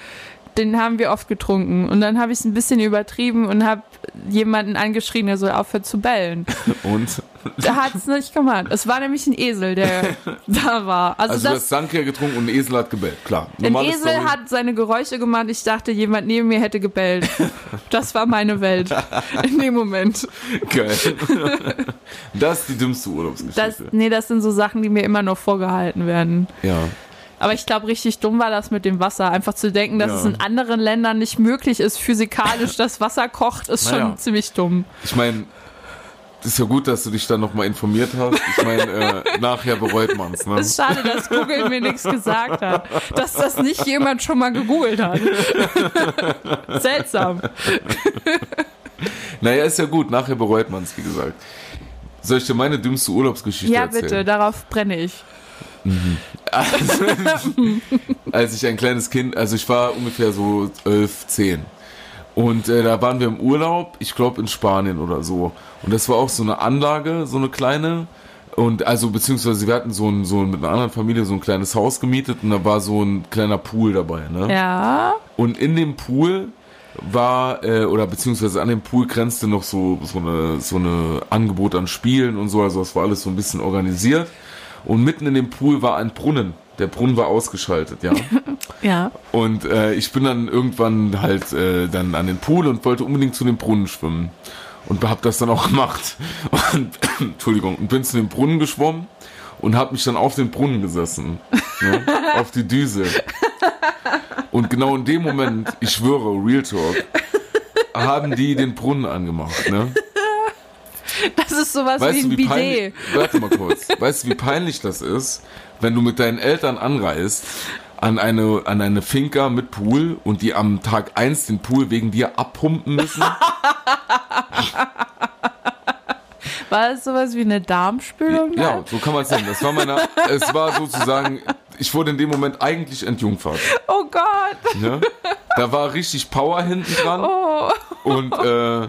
den haben wir oft getrunken. Und dann habe ich es ein bisschen übertrieben und habe jemanden angeschrien, der soll aufhören zu bellen. *laughs* Und? Der hat es nicht gemacht. Es war nämlich ein Esel, der *laughs* da war. Also, Also du das, hast Sankia getrunken und ein Esel hat gebellt, klar. Ein Normale Esel Story. hat seine Geräusche gemacht. Ich dachte, jemand neben mir hätte gebellt. *laughs* Das war meine Welt in dem Moment. Geil. Das ist die dümmste Das, Urlaubsgeschichte. nee, das sind so Sachen, die mir immer noch vorgehalten werden. ja. Aber ich glaube, richtig dumm war das mit dem Wasser. Einfach zu denken, dass Ja. es in anderen Ländern nicht möglich ist, physikalisch, *laughs* dass Wasser kocht, ist schon Naja. ziemlich dumm. Ich meine, das ist ja gut, dass du dich dann nochmal informiert hast. Ich meine, äh, *laughs* nachher bereut man's, ne? Es ist schade, dass Google mir nichts gesagt hat. Dass das nicht jemand schon mal gegoogelt hat. *laughs* Seltsam. Naja, ist ja gut, nachher bereut man's, wie gesagt. Soll ich dir meine dümmste Urlaubsgeschichte Ja, erzählen? bitte, darauf brenne ich. *laughs* als ich ein kleines Kind, also ich war ungefähr so 11, 10. Und äh, da waren wir im Urlaub, ich glaube in Spanien oder so. Und das war auch so eine Anlage, so eine kleine. Und also, beziehungsweise wir hatten so ein, so ein, mit einer anderen Familie so ein kleines Haus gemietet und da war so ein kleiner Pool dabei, ne? Ja. Und in dem Pool war, äh, oder beziehungsweise an dem Pool grenzte noch so, so eine, so eine Angebot an Spielen und so, also das war alles so ein bisschen organisiert. Und mitten in dem Pool war ein Brunnen. Der Brunnen war ausgeschaltet, ja. *laughs* Ja. Und äh, ich bin dann irgendwann halt äh, dann an den Pool und wollte unbedingt zu dem Brunnen schwimmen. Und hab das dann auch gemacht. *laughs* Und, *clears throat* Entschuldigung, und bin zu dem Brunnen geschwommen und hab mich dann auf den Brunnen gesessen. Ne, *laughs* auf die Düse. Und genau in dem Moment, ich schwöre, Real Talk, haben die den Brunnen angemacht. Ne? Das ist sowas Weißt wie du, ein wie Bidet. peinlich, warte mal kurz. Weißt du, wie peinlich das ist, wenn du mit deinen Eltern anreist an eine, an eine Finca mit Pool und die am Tag eins den Pool wegen dir abpumpen müssen? War das sowas wie eine Darmspülung? Ja, so kann man es nennen. Das war meine, es war sozusagen, ich wurde in dem Moment eigentlich entjungfert. Oh Gott. Ne? Da war richtig Power hinten dran. Oh. Und äh,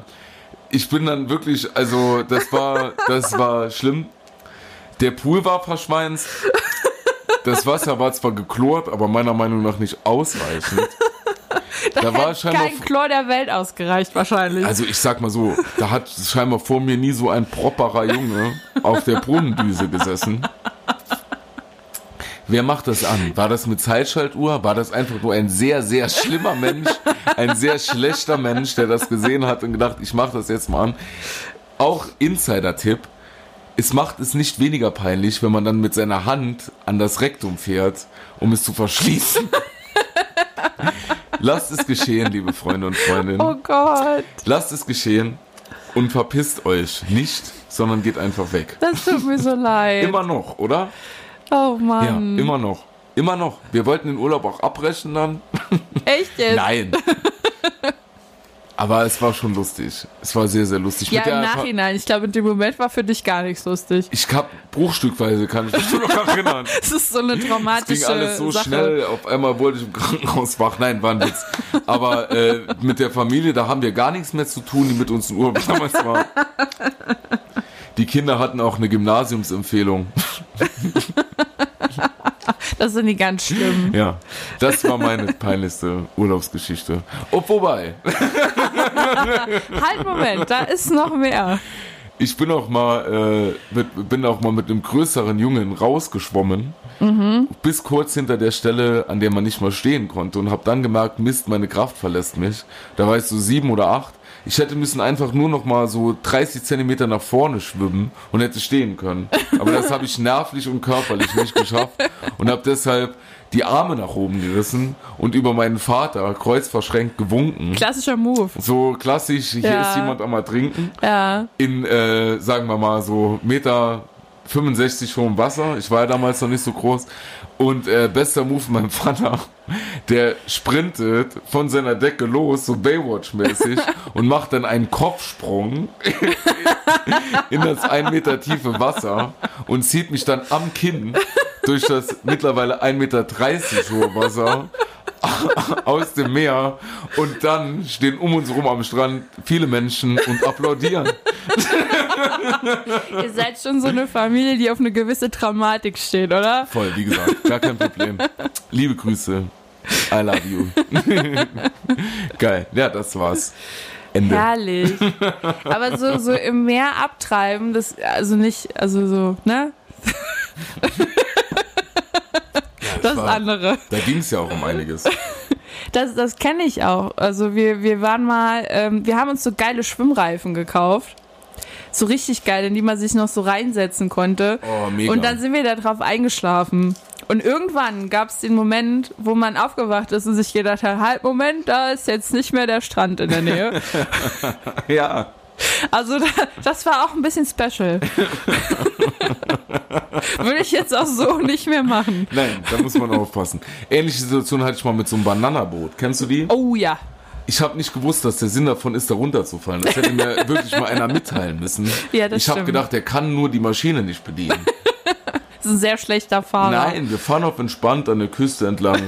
ich bin dann wirklich, also das war, das war schlimm. Der Pool war verschweinst. Das Wasser war zwar geklort, aber meiner Meinung nach nicht ausreichend. Da war Hätte scheinbar, kein Chlor der Welt ausgereicht wahrscheinlich. also ich sag mal so, da hat scheinbar vor mir nie so ein properer Junge auf der Brunnendüse gesessen. Wer macht das an? War das mit Zeitschaltuhr? War das einfach nur ein sehr, sehr schlimmer Mensch? Ein sehr schlechter Mensch, der das gesehen hat und gedacht, ich mach das jetzt mal an. Auch Insider-Tipp. Es macht es nicht weniger peinlich, wenn man dann mit seiner Hand an das Rektum fährt, um es zu verschließen. Lasst es geschehen, liebe Freunde und Freundinnen. oh Gott. Lasst es geschehen und verpisst euch nicht, sondern geht einfach weg. Das tut mir so leid. Immer noch, oder? Oh Ja, Mann. immer noch. Immer noch. Wir wollten den Urlaub auch abbrechen dann. *laughs* Echt jetzt? Nein. *laughs* Aber es war schon lustig. Es war sehr, sehr lustig. Ja, Mit im Nachhinein. Ich glaube, in dem Moment war für dich gar nichts lustig. Ich hab bruchstückweise, kann ich mich nur noch erinnern. *laughs* Es ist so eine Es traumatische ging alles so Sache. schnell. Auf einmal wollte ich im Krankenhaus wach. Nein, war ein Witz. Aber äh, mit der Familie, da haben wir gar nichts mehr zu tun, die mit uns in Urlaub damals war. Die Kinder hatten auch eine Gymnasiumsempfehlung. *laughs* Das sind die ganz schlimm. Ja, das war meine peinlichste Urlaubsgeschichte. Ob wobei, *laughs* halt, Moment, da ist noch mehr. ich bin auch mal, äh, mit, bin auch mal mit einem größeren Jungen rausgeschwommen, bis kurz hinter der Stelle, an der man nicht mal stehen konnte und habe dann gemerkt, Mist, meine Kraft verlässt mich. Da war ich so sieben oder acht. Ich hätte müssen einfach nur noch mal so 30 Zentimeter nach vorne schwimmen und hätte stehen können. Aber das habe ich nervlich und körperlich nicht geschafft und habe deshalb die Arme nach oben gerissen und über meinen Vater kreuzverschränkt gewunken. Klassischer Move. So klassisch, hier Ja. ist jemand am Ertrinken. Ja. In, äh, sagen wir mal, so Meter 65 hohem Wasser. Ich war ja damals noch nicht so groß. Und äh, bester Move meinem Vater, der sprintet von seiner Decke los, so Baywatch-mäßig, *laughs* und macht dann einen Kopfsprung *laughs* in das ein Meter tiefe Wasser und zieht mich dann am Kinn durch das mittlerweile 1,30 Meter hohe Wasser *laughs* aus dem Meer und dann stehen um uns rum am Strand viele Menschen und applaudieren. Ihr seid schon so eine Familie, die auf eine gewisse Traumatik steht, oder? Voll, wie gesagt, gar kein Problem. Liebe Grüße. I love you. *laughs* Geil. Ja, das war's. Ende. Herrlich. Aber so, so im Meer abtreiben, das, also nicht, also so, ne? *laughs* Das war- andere. Da ging es ja auch um einiges. *laughs* Das, das kenne ich auch. Also wir, wir waren mal, ähm, wir haben uns so geile Schwimmreifen gekauft. So richtig geil, in die man sich noch so reinsetzen konnte. Oh, mega. Und dann sind wir da drauf eingeschlafen. Und irgendwann gab es den Moment, wo man aufgewacht ist und sich gedacht hat, halt, Moment, da ist jetzt nicht mehr der Strand in der Nähe. *laughs* ja. Also da, das war auch ein bisschen special. *laughs* Würde ich jetzt auch so nicht mehr machen. Nein, da muss man aufpassen. Ähnliche Situation hatte ich mal mit so einem Bananaboot. Kennst du die? Oh ja. Ich habe nicht gewusst, dass der Sinn davon ist, da runterzufallen. Das hätte mir *laughs* wirklich mal einer mitteilen müssen. Ja, das ich habe gedacht, der kann nur die Maschine nicht bedienen. *laughs* Das ist ein sehr schlechter Fahrer. Nein, wir fahren auf entspannt an der Küste entlang.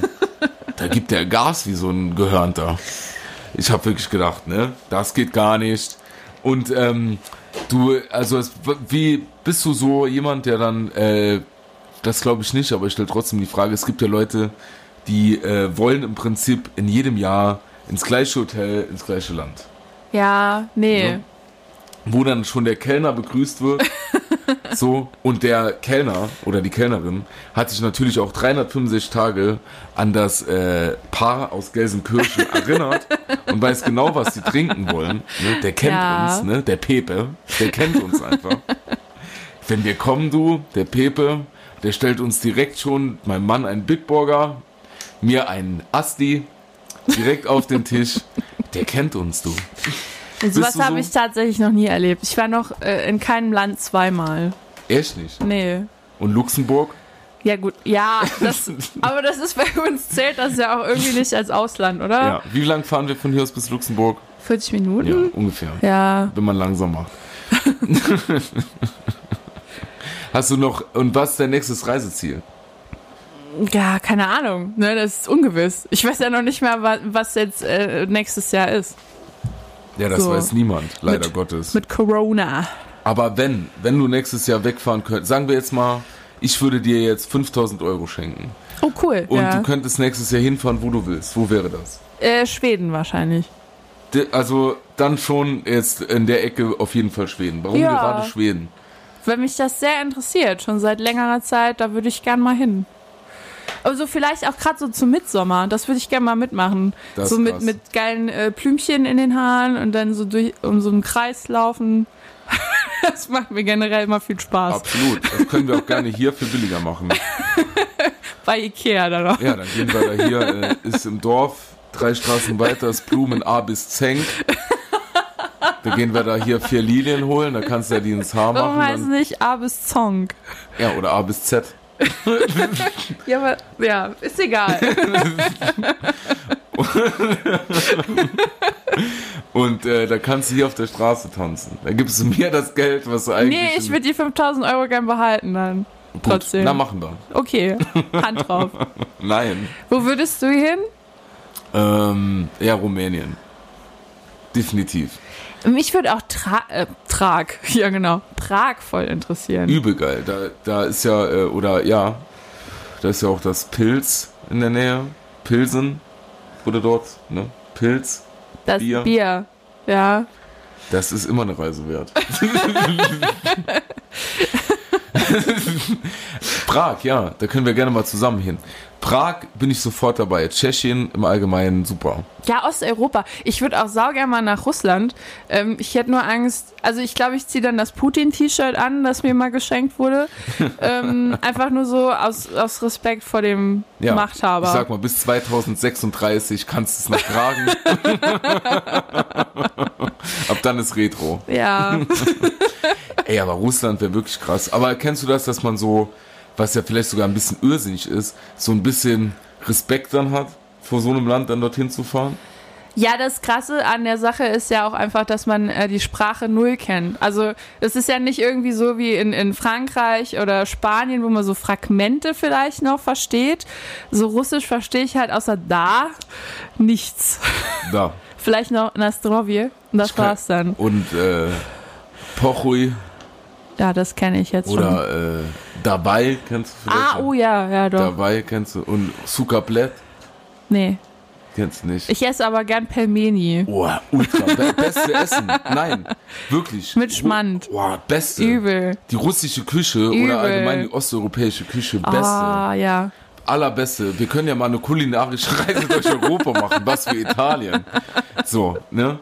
Da gibt der Gas wie so ein Gehörnter. Ich habe wirklich gedacht, ne, das geht gar nicht. Und ähm, Du, also es, wie bist du so jemand, der dann, äh, das glaube ich nicht, aber ich stelle trotzdem die Frage, es gibt ja Leute, die äh, wollen im Prinzip in jedem Jahr ins gleiche Hotel, ins gleiche Land. Ja, nee. Ja. Wo dann schon der Kellner begrüßt wird. *laughs* so, und der Kellner oder die Kellnerin hat sich natürlich auch 365 Tage an das äh, Paar aus Gelsenkirchen *laughs* erinnert und weiß genau, was sie trinken wollen. Ne? Der kennt Ja. uns, ne? Der Pepe, der kennt uns einfach. Wenn wir kommen, du, der Pepe, der stellt uns direkt schon, meinem Mann einen Bitburger, mir einen Asti, direkt auf den Tisch. Der kennt uns, du. Sowas du habe so? ich tatsächlich noch nie erlebt. Ich war noch äh, in keinem Land zweimal. Echt nicht. Nee. Und Luxemburg? Ja, gut. Ja, *laughs* das, aber das ist bei uns zählt das ja auch irgendwie nicht als Ausland, oder? Ja. Wie lang fahren wir von hier aus bis Luxemburg? 40 Ja, Minuten? ungefähr. Ja. Wenn man langsam macht. *laughs* Hast du noch, und was ist dein nächstes Reiseziel? Ja, keine Ahnung. Ne, das ist ungewiss. Ich weiß ja noch nicht mehr, wa- was jetzt äh, nächstes Jahr ist. Ja, das So. weiß niemand, leider Mit- Gottes. Mit Corona. Aber wenn, wenn du nächstes Jahr wegfahren könntest, sagen wir jetzt mal, ich würde dir jetzt 5000 Euro schenken. Oh, cool. Und ja. du könntest nächstes Jahr hinfahren, wo du willst. Wo wäre das? äh, Schweden wahrscheinlich. De- Also dann schon jetzt in der Ecke auf jeden Fall Schweden. Warum Ja. gerade Schweden? Wenn mich das sehr interessiert, schon seit längerer Zeit, da würde ich gern mal hin. Aber so vielleicht auch gerade so zum Mitsommer, das würde ich gern mal mitmachen. Das so mit, mit geilen äh, Blümchen in den Haaren und dann so durch um so einen Kreis laufen. *laughs* das macht mir generell immer viel Spaß. Absolut. Das können wir auch gerne hier für billiger machen. *laughs* Bei Ikea dann noch. Ja, dann gehen wir da hier, äh, ist im Dorf, drei Straßen weiter, ist Blumen A bis Zenk. Da gehen wir da hier vier Lilien holen, da kannst du ja die ins Haar Warum machen. heißt es Dann, nicht A bis Zong? ja, oder A bis Z. Ja, aber ja, ist egal. Und äh, da kannst du hier auf der Straße tanzen. Da gibst du mir das Geld, was du eigentlich. nee, ich würde die 5000 Euro gern behalten dann. Gut, trotzdem. Na, machen wir. Okay, Hand drauf. *laughs* Nein. Wo würdest du hin? Ähm, ja, Rumänien. Definitiv. Mich würde auch Tra äh, Prag, *laughs* ja genau, Prag voll interessieren. Übel geil. Da, da ist ja, äh, oder ja, da ist ja auch das Pilz in der Nähe. Pilsen wurde dort, ne? Pilz. Das Bier. Bier. Ja. Das ist immer eine Reise wert. *laughs* Prag, ja, da können wir gerne mal zusammen hin. Prag bin ich sofort dabei. Tschechien im Allgemeinen super. Ja, Osteuropa. Ich würde auch saugern mal nach Russland. Ähm, ich hätte nur Angst, also ich glaube, ich ziehe dann das Putin-T-Shirt an, das mir mal geschenkt wurde. *laughs* ähm, einfach nur so aus, aus Respekt vor dem Ja, Machthaber. Ich sag mal, bis 2036 kannst du es noch tragen. *laughs* Ab dann ist Retro. ja. *laughs* Ey, aber Russland wäre wirklich krass. Aber kennst du das, dass man so, was ja vielleicht sogar ein bisschen irrsinnig ist, so ein bisschen Respekt dann hat, vor so einem Land dann dorthin zu fahren? Ja, das Krasse an der Sache ist ja auch einfach, dass man äh, die Sprache null kennt. Also es ist ja nicht irgendwie so wie in, in Frankreich oder Spanien, wo man so Fragmente vielleicht noch versteht. So Russisch verstehe ich halt außer da nichts. Da. *laughs* Vielleicht noch Nastrovje und das war's dann. Und äh, Pochui Ja, das kenne ich jetzt schon. oder äh, Dabei kennst du vielleicht? Ah, oh ja, ja doch. Dabei kennst du. Und Sukablet Nee. kennst du nicht. Ich esse aber gern Pelmeni. Oh, ultra. Be beste *laughs* Essen. Nein, wirklich. Mit Schmand. Oh, beste. Übel. Die russische Küche Übel. oder allgemein die osteuropäische Küche, beste. Ah, ja. Allerbeste. Wir können ja mal eine kulinarische *laughs* Reise durch Europa machen. Was für Italien. So, ne?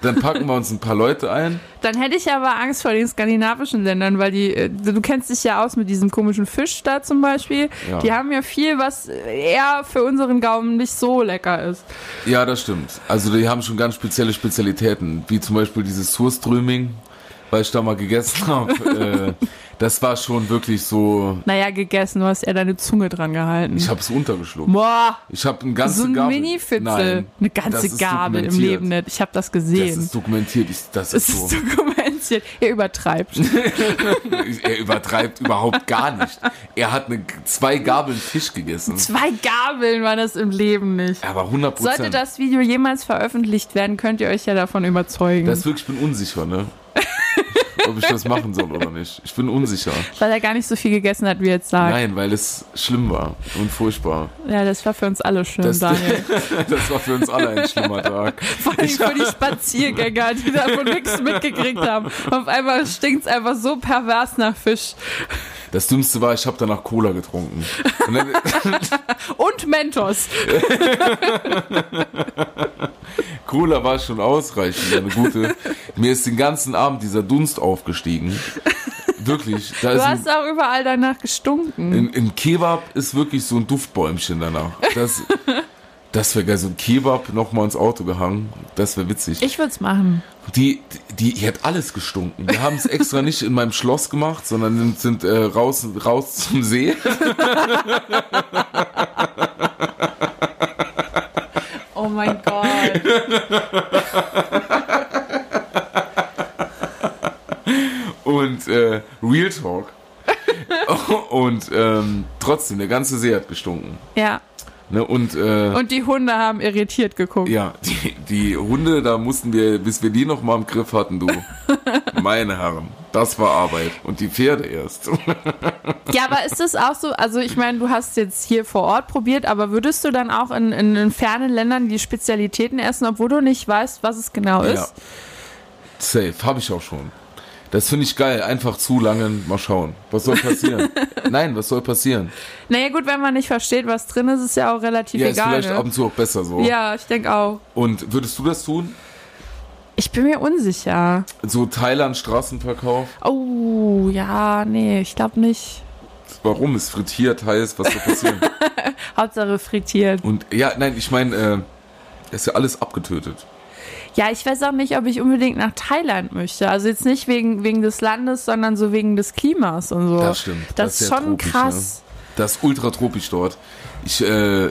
Dann packen wir uns ein paar Leute ein. Dann hätte ich aber Angst vor den skandinavischen Ländern, weil die, äh, du kennst dich ja aus mit diesem komischen Fisch da zum Beispiel. Ja. Die haben ja viel, was eher für unseren Gaumen nicht so lecker ist. Ja, das stimmt. Also die haben schon ganz spezielle Spezialitäten, wie zum Beispiel dieses Surströming, weil ich da mal gegessen *laughs* habe. äh, das war schon wirklich so. Naja, gegessen, du hast eher deine Zunge dran gehalten. Ich habe es untergeschluckt. Boah, Ich habe eine ganze so ein Gabel. Mini-Fitzel. Eine das ganze Gabel im. Leben nicht. Ich habe das Das gesehen. ist dokumentiert. Ich, das ist so. ist dokumentiert. Ihr übertreibt. *laughs* er übertreibt überhaupt gar nicht. Er hat eine, zwei Gabeln Fisch gegessen. Zwei Gabeln war das im Leben nicht. Aber 100 Sollte Prozent. das Video jemals veröffentlicht werden, könnt ihr euch ja davon überzeugen. Das wirklich, ich bin unsicher, ne? *laughs* ob ich das machen soll oder nicht. Ich bin unsicher. Weil er gar nicht so viel gegessen hat, wie er jetzt sagt. Nein, weil es schlimm war und furchtbar. Ja, das war für uns alle schlimm, Das, Daniel. *laughs* das war für uns alle ein schlimmer Tag. Vor allem für die Spaziergänger, die davon nichts mitgekriegt haben. Auf einmal stinkt es einfach so pervers nach Fisch. Das Dümmste war, ich habe danach Cola getrunken. Und *laughs* Und Mentos. *laughs* Cola war schon ausreichend, eine gute. Mir ist den ganzen Abend dieser Dunst aufgestiegen. *laughs* Wirklich. Da Du ist ein, hast auch überall danach gestunken. in, in Kebab ist wirklich so ein Duftbäumchen danach. Das, das wäre geil. So ein Kebab nochmal ins Auto gehangen. Das wäre witzig. Ich würde es machen. Die, die, die hat alles gestunken. Wir haben es extra nicht in meinem Schloss gemacht, sondern sind, sind äh, raus, raus zum See. Oh mein Gott. *laughs* Und äh, Real Talk. *laughs* Und ähm, trotzdem, der ganze See hat gestunken. Ja. Ne? Und, äh, Und die Hunde haben irritiert geguckt. ja, die, die Hunde, da mussten wir, bis wir die noch mal im Griff hatten, du. *laughs* Meine Herren, das war Arbeit. Und die Pferde erst. Ja, aber ist das auch so? Also, ich meine, du hast jetzt hier vor Ort probiert, aber würdest du dann auch in, in, in fernen Ländern die Spezialitäten essen, obwohl du nicht weißt, was es genau ist? Ja. Safe, habe ich auch schon. Das finde ich geil. Einfach zulangen, mal schauen. Was soll passieren? *laughs* Nein, was soll passieren? Naja, gut, wenn man nicht versteht, was drin ist, ist ja auch relativ Ja, ist egal. vielleicht ne? ab und zu auch besser so. Ja, ich denke auch. Und würdest du das tun? Ich bin mir unsicher. So Thailand Straßenverkauf? Oh, ja, nee, ich glaube nicht. Warum? Ist frittiert, heiß, was soll passieren? *laughs* Hauptsache frittiert. Und ja, nein, ich meine, äh, ist ja alles abgetötet. Ja, ich weiß auch nicht, ob ich unbedingt nach Thailand möchte. Also jetzt nicht wegen, wegen des Landes, sondern so wegen des Klimas und so. Das stimmt. Das, ist sehr schon tropisch, krass. Ne? Das ist ultra tropisch dort. Ich äh,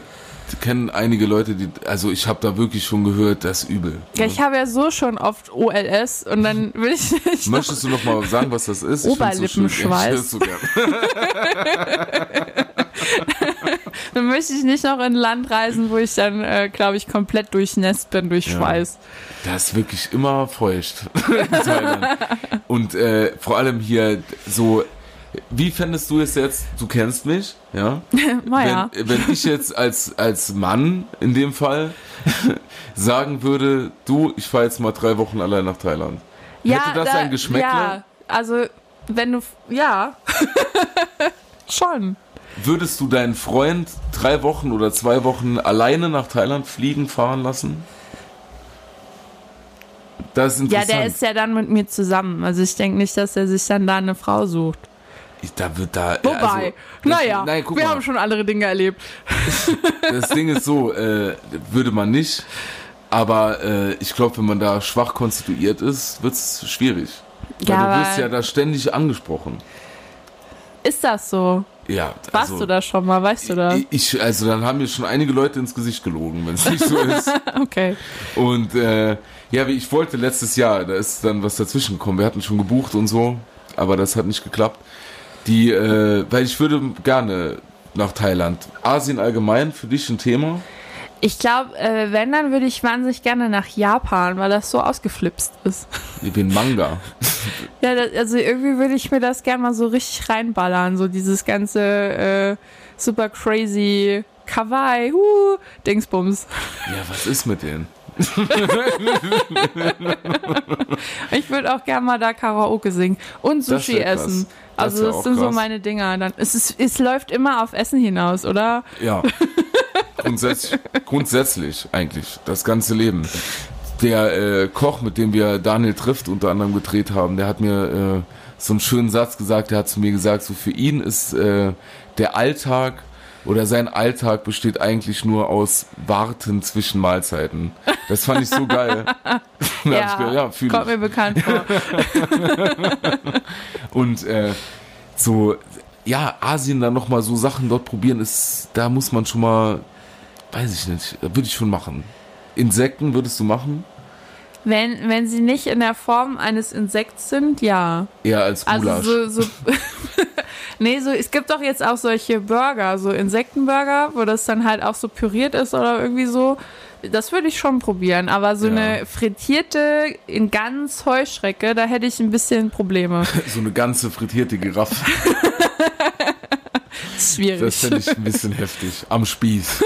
kenne einige Leute, die, also ich habe da wirklich schon gehört, das ist übel. Ja, ich habe ja so schon oft OLS und dann will ich nicht. noch- *laughs* Möchtest du noch mal sagen, was das ist? Oberlippenschweiß. *laughs* So. *laughs* Dann möchte ich nicht noch in ein Land reisen, wo ich dann, äh, glaube ich, komplett durchnässt bin durch Ja. Schweiß. Das ist wirklich immer feucht. Und äh, vor allem hier so, wie fändest du es jetzt, du kennst mich, ja? *laughs* Naja. Wenn, wenn ich jetzt als, als Mann in dem Fall *laughs* sagen würde, du, ich fahre jetzt mal drei Wochen allein nach Thailand. Hätte das da- ein Geschmäckle? Ja, also wenn du, ja, *laughs* schon. Würdest du deinen Freund drei Wochen oder zwei Wochen alleine nach Thailand fliegen, fahren lassen? Das ist Ja, interessant. der ist ja dann mit mir zusammen. Also ich denke nicht, dass er sich dann da eine Frau sucht. Da wird da. Wobei, also, das- naja, guck wir mal. haben schon andere Dinge erlebt. *laughs* Das Ding ist so, äh, würde man nicht. Aber äh, ich glaube, wenn man da schwach konstituiert ist, wird es schwierig. Weil Ja, du wirst ja da ständig angesprochen. Ist das so? Ja, Warst also, du da schon mal? Weißt du das? Ich, also dann haben mir schon einige Leute ins Gesicht gelogen, wenn es nicht so ist. *laughs* Okay. Und äh, ja, wie ich wollte letztes Jahr, da ist dann was dazwischen gekommen. Wir hatten schon gebucht und so, aber das hat nicht geklappt. Die, äh, weil ich würde gerne nach Thailand. Asien allgemein für dich ein Thema? Ich glaube, äh, wenn, dann würde ich wahnsinnig gerne nach Japan, weil das so ausgeflipst ist. Wie ein Manga. *laughs* Ja, das, also irgendwie würde ich mir das gerne mal so richtig reinballern. So dieses ganze äh, super crazy Kawaii, huh, Dingsbums. Ja, was ist mit denen? *laughs* Ich würde auch gerne mal da Karaoke singen und Sushi essen. Das Also das auch sind so krass. meine Dinger. Dann, es, ist, es läuft immer auf Essen hinaus, oder? Ja. Grundsätzlich, grundsätzlich eigentlich. Das ganze Leben. Der äh, Koch, mit dem wir Daniel trifft unter anderem gedreht haben, der hat mir äh, so einen schönen Satz gesagt. Der hat zu mir gesagt, so für ihn ist äh, der Alltag oder sein Alltag besteht eigentlich nur aus Warten zwischen Mahlzeiten. Das fand ich so geil. *laughs* Ich gedacht, ja, kommt ich. mir bekannt vor. *laughs* Und äh, so, ja, Asien dann nochmal so Sachen dort probieren, ist, da muss man schon mal, weiß ich nicht, würde ich schon machen. Insekten würdest du machen? Wenn, wenn sie nicht in der Form eines Insekts sind, ja. Eher als Gulasch. Also so, so *laughs* nee, so es gibt doch jetzt auch solche Burger, so Insektenburger, wo das dann halt auch so püriert ist oder irgendwie so. Das würde ich schon probieren, aber so Ja. eine frittierte in ganz Heuschrecke, da hätte ich ein bisschen Probleme. *laughs* So eine ganze frittierte Giraffe. *laughs* Schwierig. Das finde ich ein bisschen heftig. Am Spieß.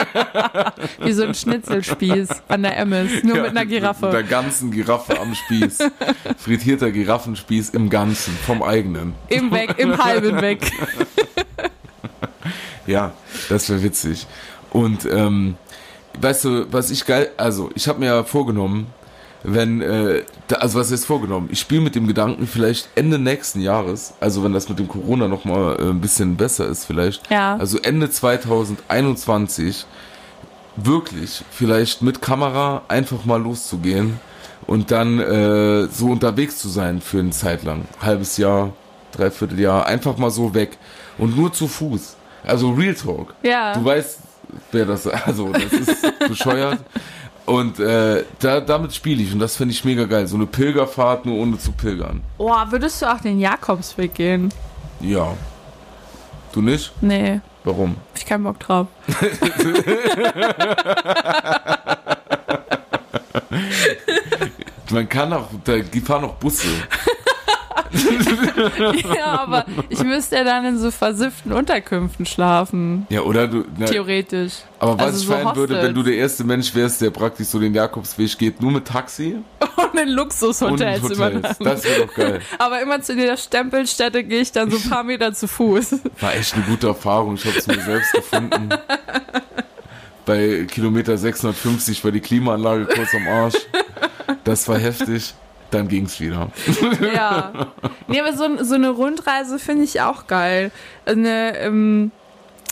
*laughs* Wie so ein Schnitzelspieß an der Emmes, nur mit einer Mit einer Giraffe. ganzen Giraffe am Spieß. Frittierter Giraffenspieß im Ganzen, vom eigenen. Im Weg, im halben Weg. Ja, das wäre witzig. Und ähm, weißt du, was ich geil, also ich habe mir ja vorgenommen, wenn, äh, da, also was ist vorgenommen? Ich spiele mit dem Gedanken, vielleicht Ende nächsten Jahres, also wenn das mit dem Corona nochmal äh, ein bisschen besser ist vielleicht, Ja. also Ende 2021, wirklich vielleicht mit Kamera einfach mal loszugehen und dann äh, so unterwegs zu sein für eine Zeit lang. Halbes Jahr, dreiviertel Jahr, einfach mal so weg und nur zu Fuß. Also Real Talk. Ja. Du weißt, wer das also das ist *laughs* bescheuert. Und äh, da, damit spiele ich und das finde ich mega geil. So eine Pilgerfahrt nur ohne zu pilgern. Oh, würdest du auch den Jakobsweg gehen? Ja. Du nicht? Nee, Warum? ich keinen Bock drauf. *laughs* Man kann auch, da die fahren auch Busse. *laughs* *laughs* ja, aber ich müsste ja dann in so versifften Unterkünften schlafen. Ja, oder du. Na, Theoretisch. aber was Also ich so feiern würde, wenn du der erste Mensch wärst, der praktisch so den Jakobsweg geht, nur mit Taxi Und in Luxushotels Hotels. übernachten. Das wäre doch geil. *laughs* Aber immer zu der Stempelstätte gehe ich dann so ein paar Meter zu Fuß. War echt eine gute Erfahrung. Ich habe es mir selbst gefunden. Bei Kilometer 650 war die Klimaanlage kurz am Arsch. Das war heftig. Dann ging's wieder. Ja. Nee, aber so, so eine Rundreise finde ich auch geil. Eine, ähm,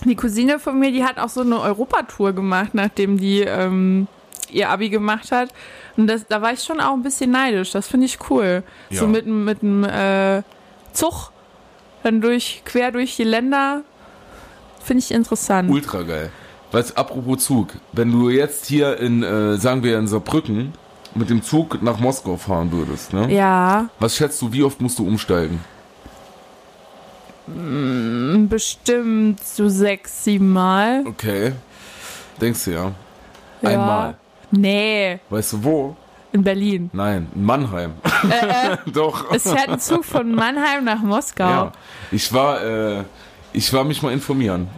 die Cousine von mir, die hat auch so eine Europatour gemacht, nachdem die ähm, ihr Abi gemacht hat. Und das, da war ich schon auch ein bisschen neidisch. Das finde ich cool. So Ja. mit, einem- mit einem äh, Zug, dann durch, quer durch die Länder. Finde ich interessant. Ultra geil. Was, apropos Zug, wenn du jetzt hier in, äh, sagen wir in Saarbrücken, mit dem Zug nach Moskau fahren würdest, ne? Ja, Was schätzt du, wie oft musst du umsteigen? bestimmt so sechs, sieben Mal. Okay. Denkst du ja? Ja. Einmal. Nee, Weißt du wo? in Berlin. Nein, in Mannheim. *laughs* Doch. Es fährt ein Zug von Mannheim nach Moskau. Ja. Ich war, äh, ich war mich mal informieren.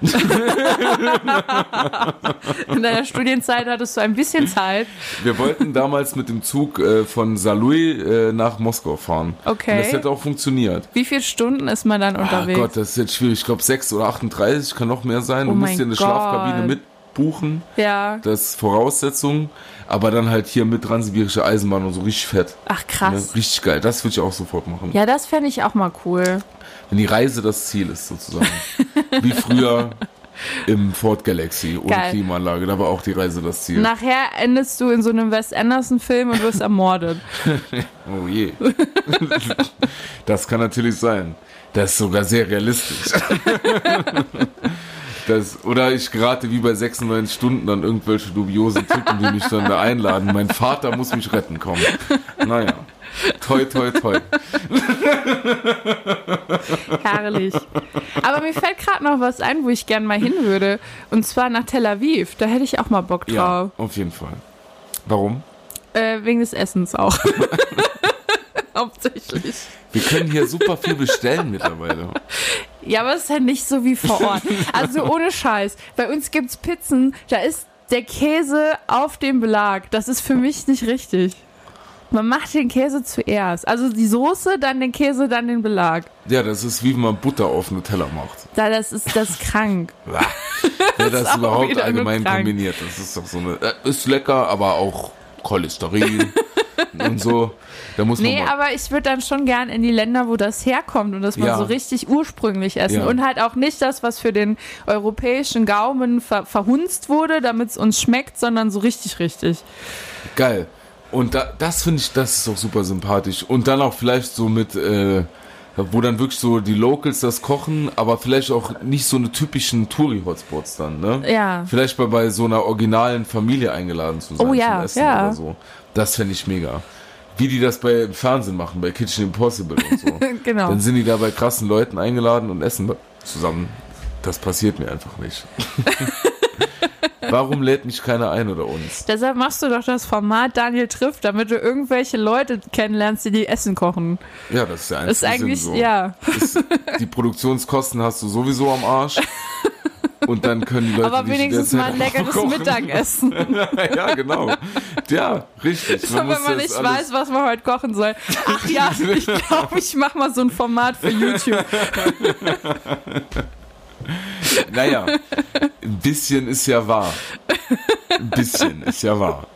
In deiner Studienzeit hattest du ein bisschen Zeit. Wir wollten damals mit dem Zug äh, von Saarlouis äh, nach Moskau fahren. Okay. Und das hätte auch funktioniert. Wie viele Stunden ist man dann Ah unterwegs? Gott, das ist jetzt schwierig. Ich glaube 6 oder 38, kann noch mehr sein. Oh du musst dir eine Gott. Schlafkabine mitbuchen. Ja. Das ist Voraussetzung. Aber dann halt hier mit Transsibirische Eisenbahn und so richtig fett. Ach Ne? krass. Richtig geil. Das würde ich auch sofort machen. Ja, das fände ich auch mal cool. Wenn die Reise das Ziel ist, sozusagen. Wie früher *laughs* im Ford Galaxy ohne Geil. Klimaanlage. Da war auch die Reise das Ziel. Nachher endest du in so einem Wes Anderson-Film und wirst ermordet. *laughs* Oh je. das kann natürlich sein. Das ist sogar sehr realistisch. *laughs* Das, oder ich gerate wie bei 96 Stunden dann irgendwelche dubiosen Typen, die mich dann da einladen. Mein Vater muss mich retten kommen. Naja. Toi, toi, toi. Herrlich. Aber mir fällt gerade noch was ein, wo ich gern mal hin würde. Und zwar nach Tel Aviv. Da hätte ich auch mal Bock Ja, drauf. auf jeden Fall. Warum? Äh, wegen des Essens auch. *laughs* *laughs* Hauptsächlich. Wir können hier super viel bestellen mittlerweile. Ja, aber es ist halt nicht so wie vor Ort. *laughs* Also ohne Scheiß. Bei uns gibt's Pizzen, da ist der Käse auf dem Belag. Das ist für mich nicht richtig. Man macht den Käse zuerst. Also die Soße, dann den Käse, dann den Belag. Ja, das ist wie wenn man Butter auf Nutella macht. Da, das ist das ist krank. *laughs* Wer das *laughs* auch überhaupt allgemein kombiniert, das ist doch so eine. Äh, ist lecker, aber auch Cholesterin *laughs* und so. Da muss man Nee, mal. aber ich würde dann schon gern in die Länder, wo das herkommt und das man Ja. so richtig ursprünglich essen. Ja. Und halt auch nicht das, was für den europäischen Gaumen ver verhunzt wurde, damit es uns schmeckt, sondern so richtig, richtig. Geil. Und da, das finde ich, das ist auch super sympathisch. Und dann auch vielleicht so mit, äh, wo dann wirklich so die Locals das kochen, aber vielleicht auch nicht so eine typischen Touri-Hotspots dann, ne? Ja. Vielleicht mal bei so einer originalen Familie eingeladen zu sein Oh ja, zum Essen ja. oder so. Das fände ich mega. Wie die das bei Fernsehen machen, bei Kitchen Impossible und so. *laughs* Genau. Dann sind die da bei krassen Leuten eingeladen und essen zusammen. Das passiert mir einfach nicht. *laughs* Warum lädt mich keiner ein oder uns? Deshalb machst du doch das Format Daniel trifft, damit du irgendwelche Leute kennenlernst, die die Essen kochen. Ja, das ist der Das ist eigentlich, Sinn so. ja. Ist, die Produktionskosten hast du sowieso am Arsch. Und dann können die Leute Aber nicht wenigstens mal ein leckeres kochen. Mittagessen. *laughs* ja, genau. Ja, richtig. Wenn muss man das nicht alles- weiß, was man heute kochen soll. Ach ja, *laughs* ich glaube, ich mache mal so ein Format für YouTube. *laughs* Naja, ein bisschen ist ja wahr. Ein bisschen ist ja wahr.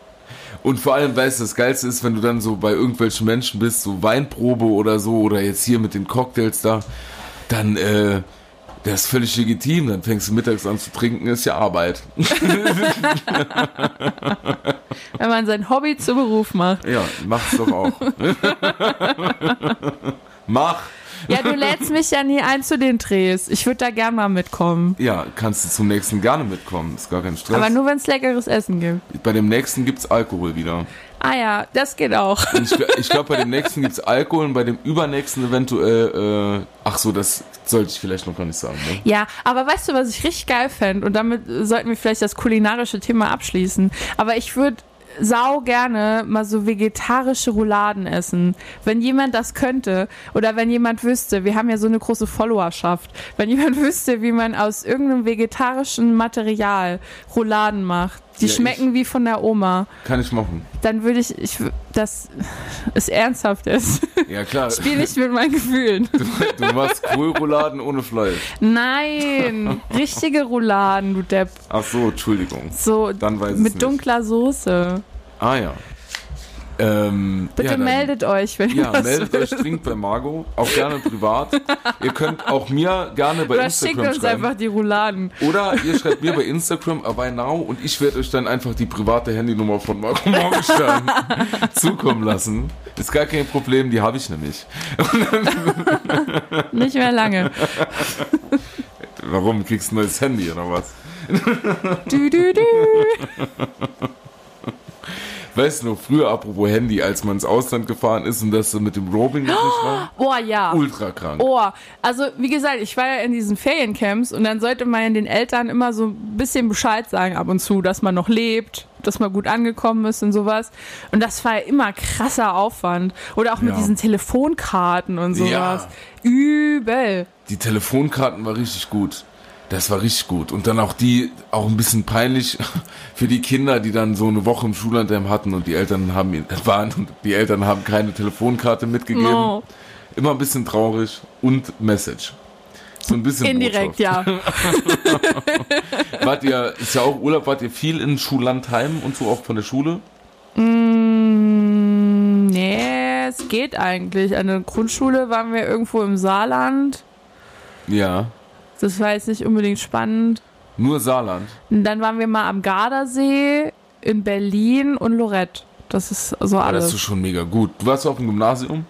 Und vor allem, weißt du, das Geilste ist, wenn du dann so bei irgendwelchen Menschen bist, so Weinprobe oder so, oder jetzt hier mit den Cocktails da, dann, äh, das ist völlig legitim, dann fängst du mittags an zu trinken, ist ja Arbeit. *laughs* Wenn man sein Hobby zu Beruf macht. Ja, mach's doch auch. *laughs* Mach! Ja, du lädst mich ja nie ein zu den Drehs. Ich würde da gern mal mitkommen. Ja, kannst du zum nächsten gerne mitkommen, ist gar kein Stress. Aber nur, wenn es leckeres Essen gibt. bei dem nächsten gibt's Alkohol wieder. Ah ja, das geht auch. Und ich, ich glaube, bei dem nächsten gibt's Alkohol und bei dem übernächsten eventuell, äh, ach so, das sollte ich vielleicht noch gar nicht sagen, ne? Ja, aber weißt du, was ich richtig geil fände? Und damit sollten wir vielleicht das kulinarische Thema abschließen. Aber ich würde sau gerne mal so vegetarische Rouladen essen. Wenn jemand das könnte oder wenn jemand wüsste, wir haben ja so eine große Followerschaft, wenn jemand *laughs* wüsste, wie man aus irgendeinem vegetarischen Material Rouladen macht, die Ja, schmecken wie von der Oma, Kann ich machen. dann würde ich, ich, wü- das ist ernsthaft ist. Ja, klar. Spiel nicht mit meinen Gefühlen. Du, du machst Kohlrouladen ohne Fleisch. Nein, richtige Rouladen, du Depp. Ach so, Entschuldigung. So Dann weiß mit dunkler Soße. Ah ja. Ähm, Bitte ja, dann- meldet euch, wenn Ja, ihr das meldet euch dringend bei Margot. Auch gerne privat. ihr könnt auch mir gerne bei Oder schickt Instagram uns schreiben. einfach die Rouladen. Oder ihr schreibt mir bei Instagram aber now und ich werde euch dann einfach die private Handynummer von Marco Morgenstern *laughs* zukommen lassen. Ist gar kein Problem, die habe ich nämlich. *laughs* Nicht mehr lange. Warum kriegst du ein neues Handy oder was? Du, du, du. *laughs* Weißt du noch, früher, apropos Handy, als man ins Ausland gefahren ist und das mit dem Roaming noch nicht war? *gasps* Oh ja. Ultra krank. Oh, also wie gesagt, ich war ja in diesen Feriencamps und dann sollte man den Eltern immer so ein bisschen Bescheid sagen ab und zu, dass man noch lebt, dass man gut angekommen ist und sowas. Und das war ja immer krasser Aufwand. Oder auch mit Ja. diesen Telefonkarten und sowas. Ja. Übel. Die Telefonkarten war richtig gut. Das war richtig gut. Und dann auch die, auch ein bisschen peinlich *laughs* für die Kinder, die dann so eine Woche im Schullandheim hatten und die Eltern haben ihn, *laughs* waren und die Eltern haben keine Telefonkarte mitgegeben. No. Immer ein bisschen traurig und Message. So ein bisschen Indirekt, Botschaft. ja. *laughs* Wart ihr, ist ja auch Urlaub, wart ihr viel in Schullandheim und so auch von der Schule? Mm, nee, es geht eigentlich. An der Grundschule waren wir irgendwo im Saarland. Ja. Das war jetzt nicht unbedingt spannend. Nur Saarland. Und dann waren wir mal am Gardasee, in Berlin und Lorette. Das ist so Aber das ist alles. schon mega gut. Du warst auf dem Gymnasium?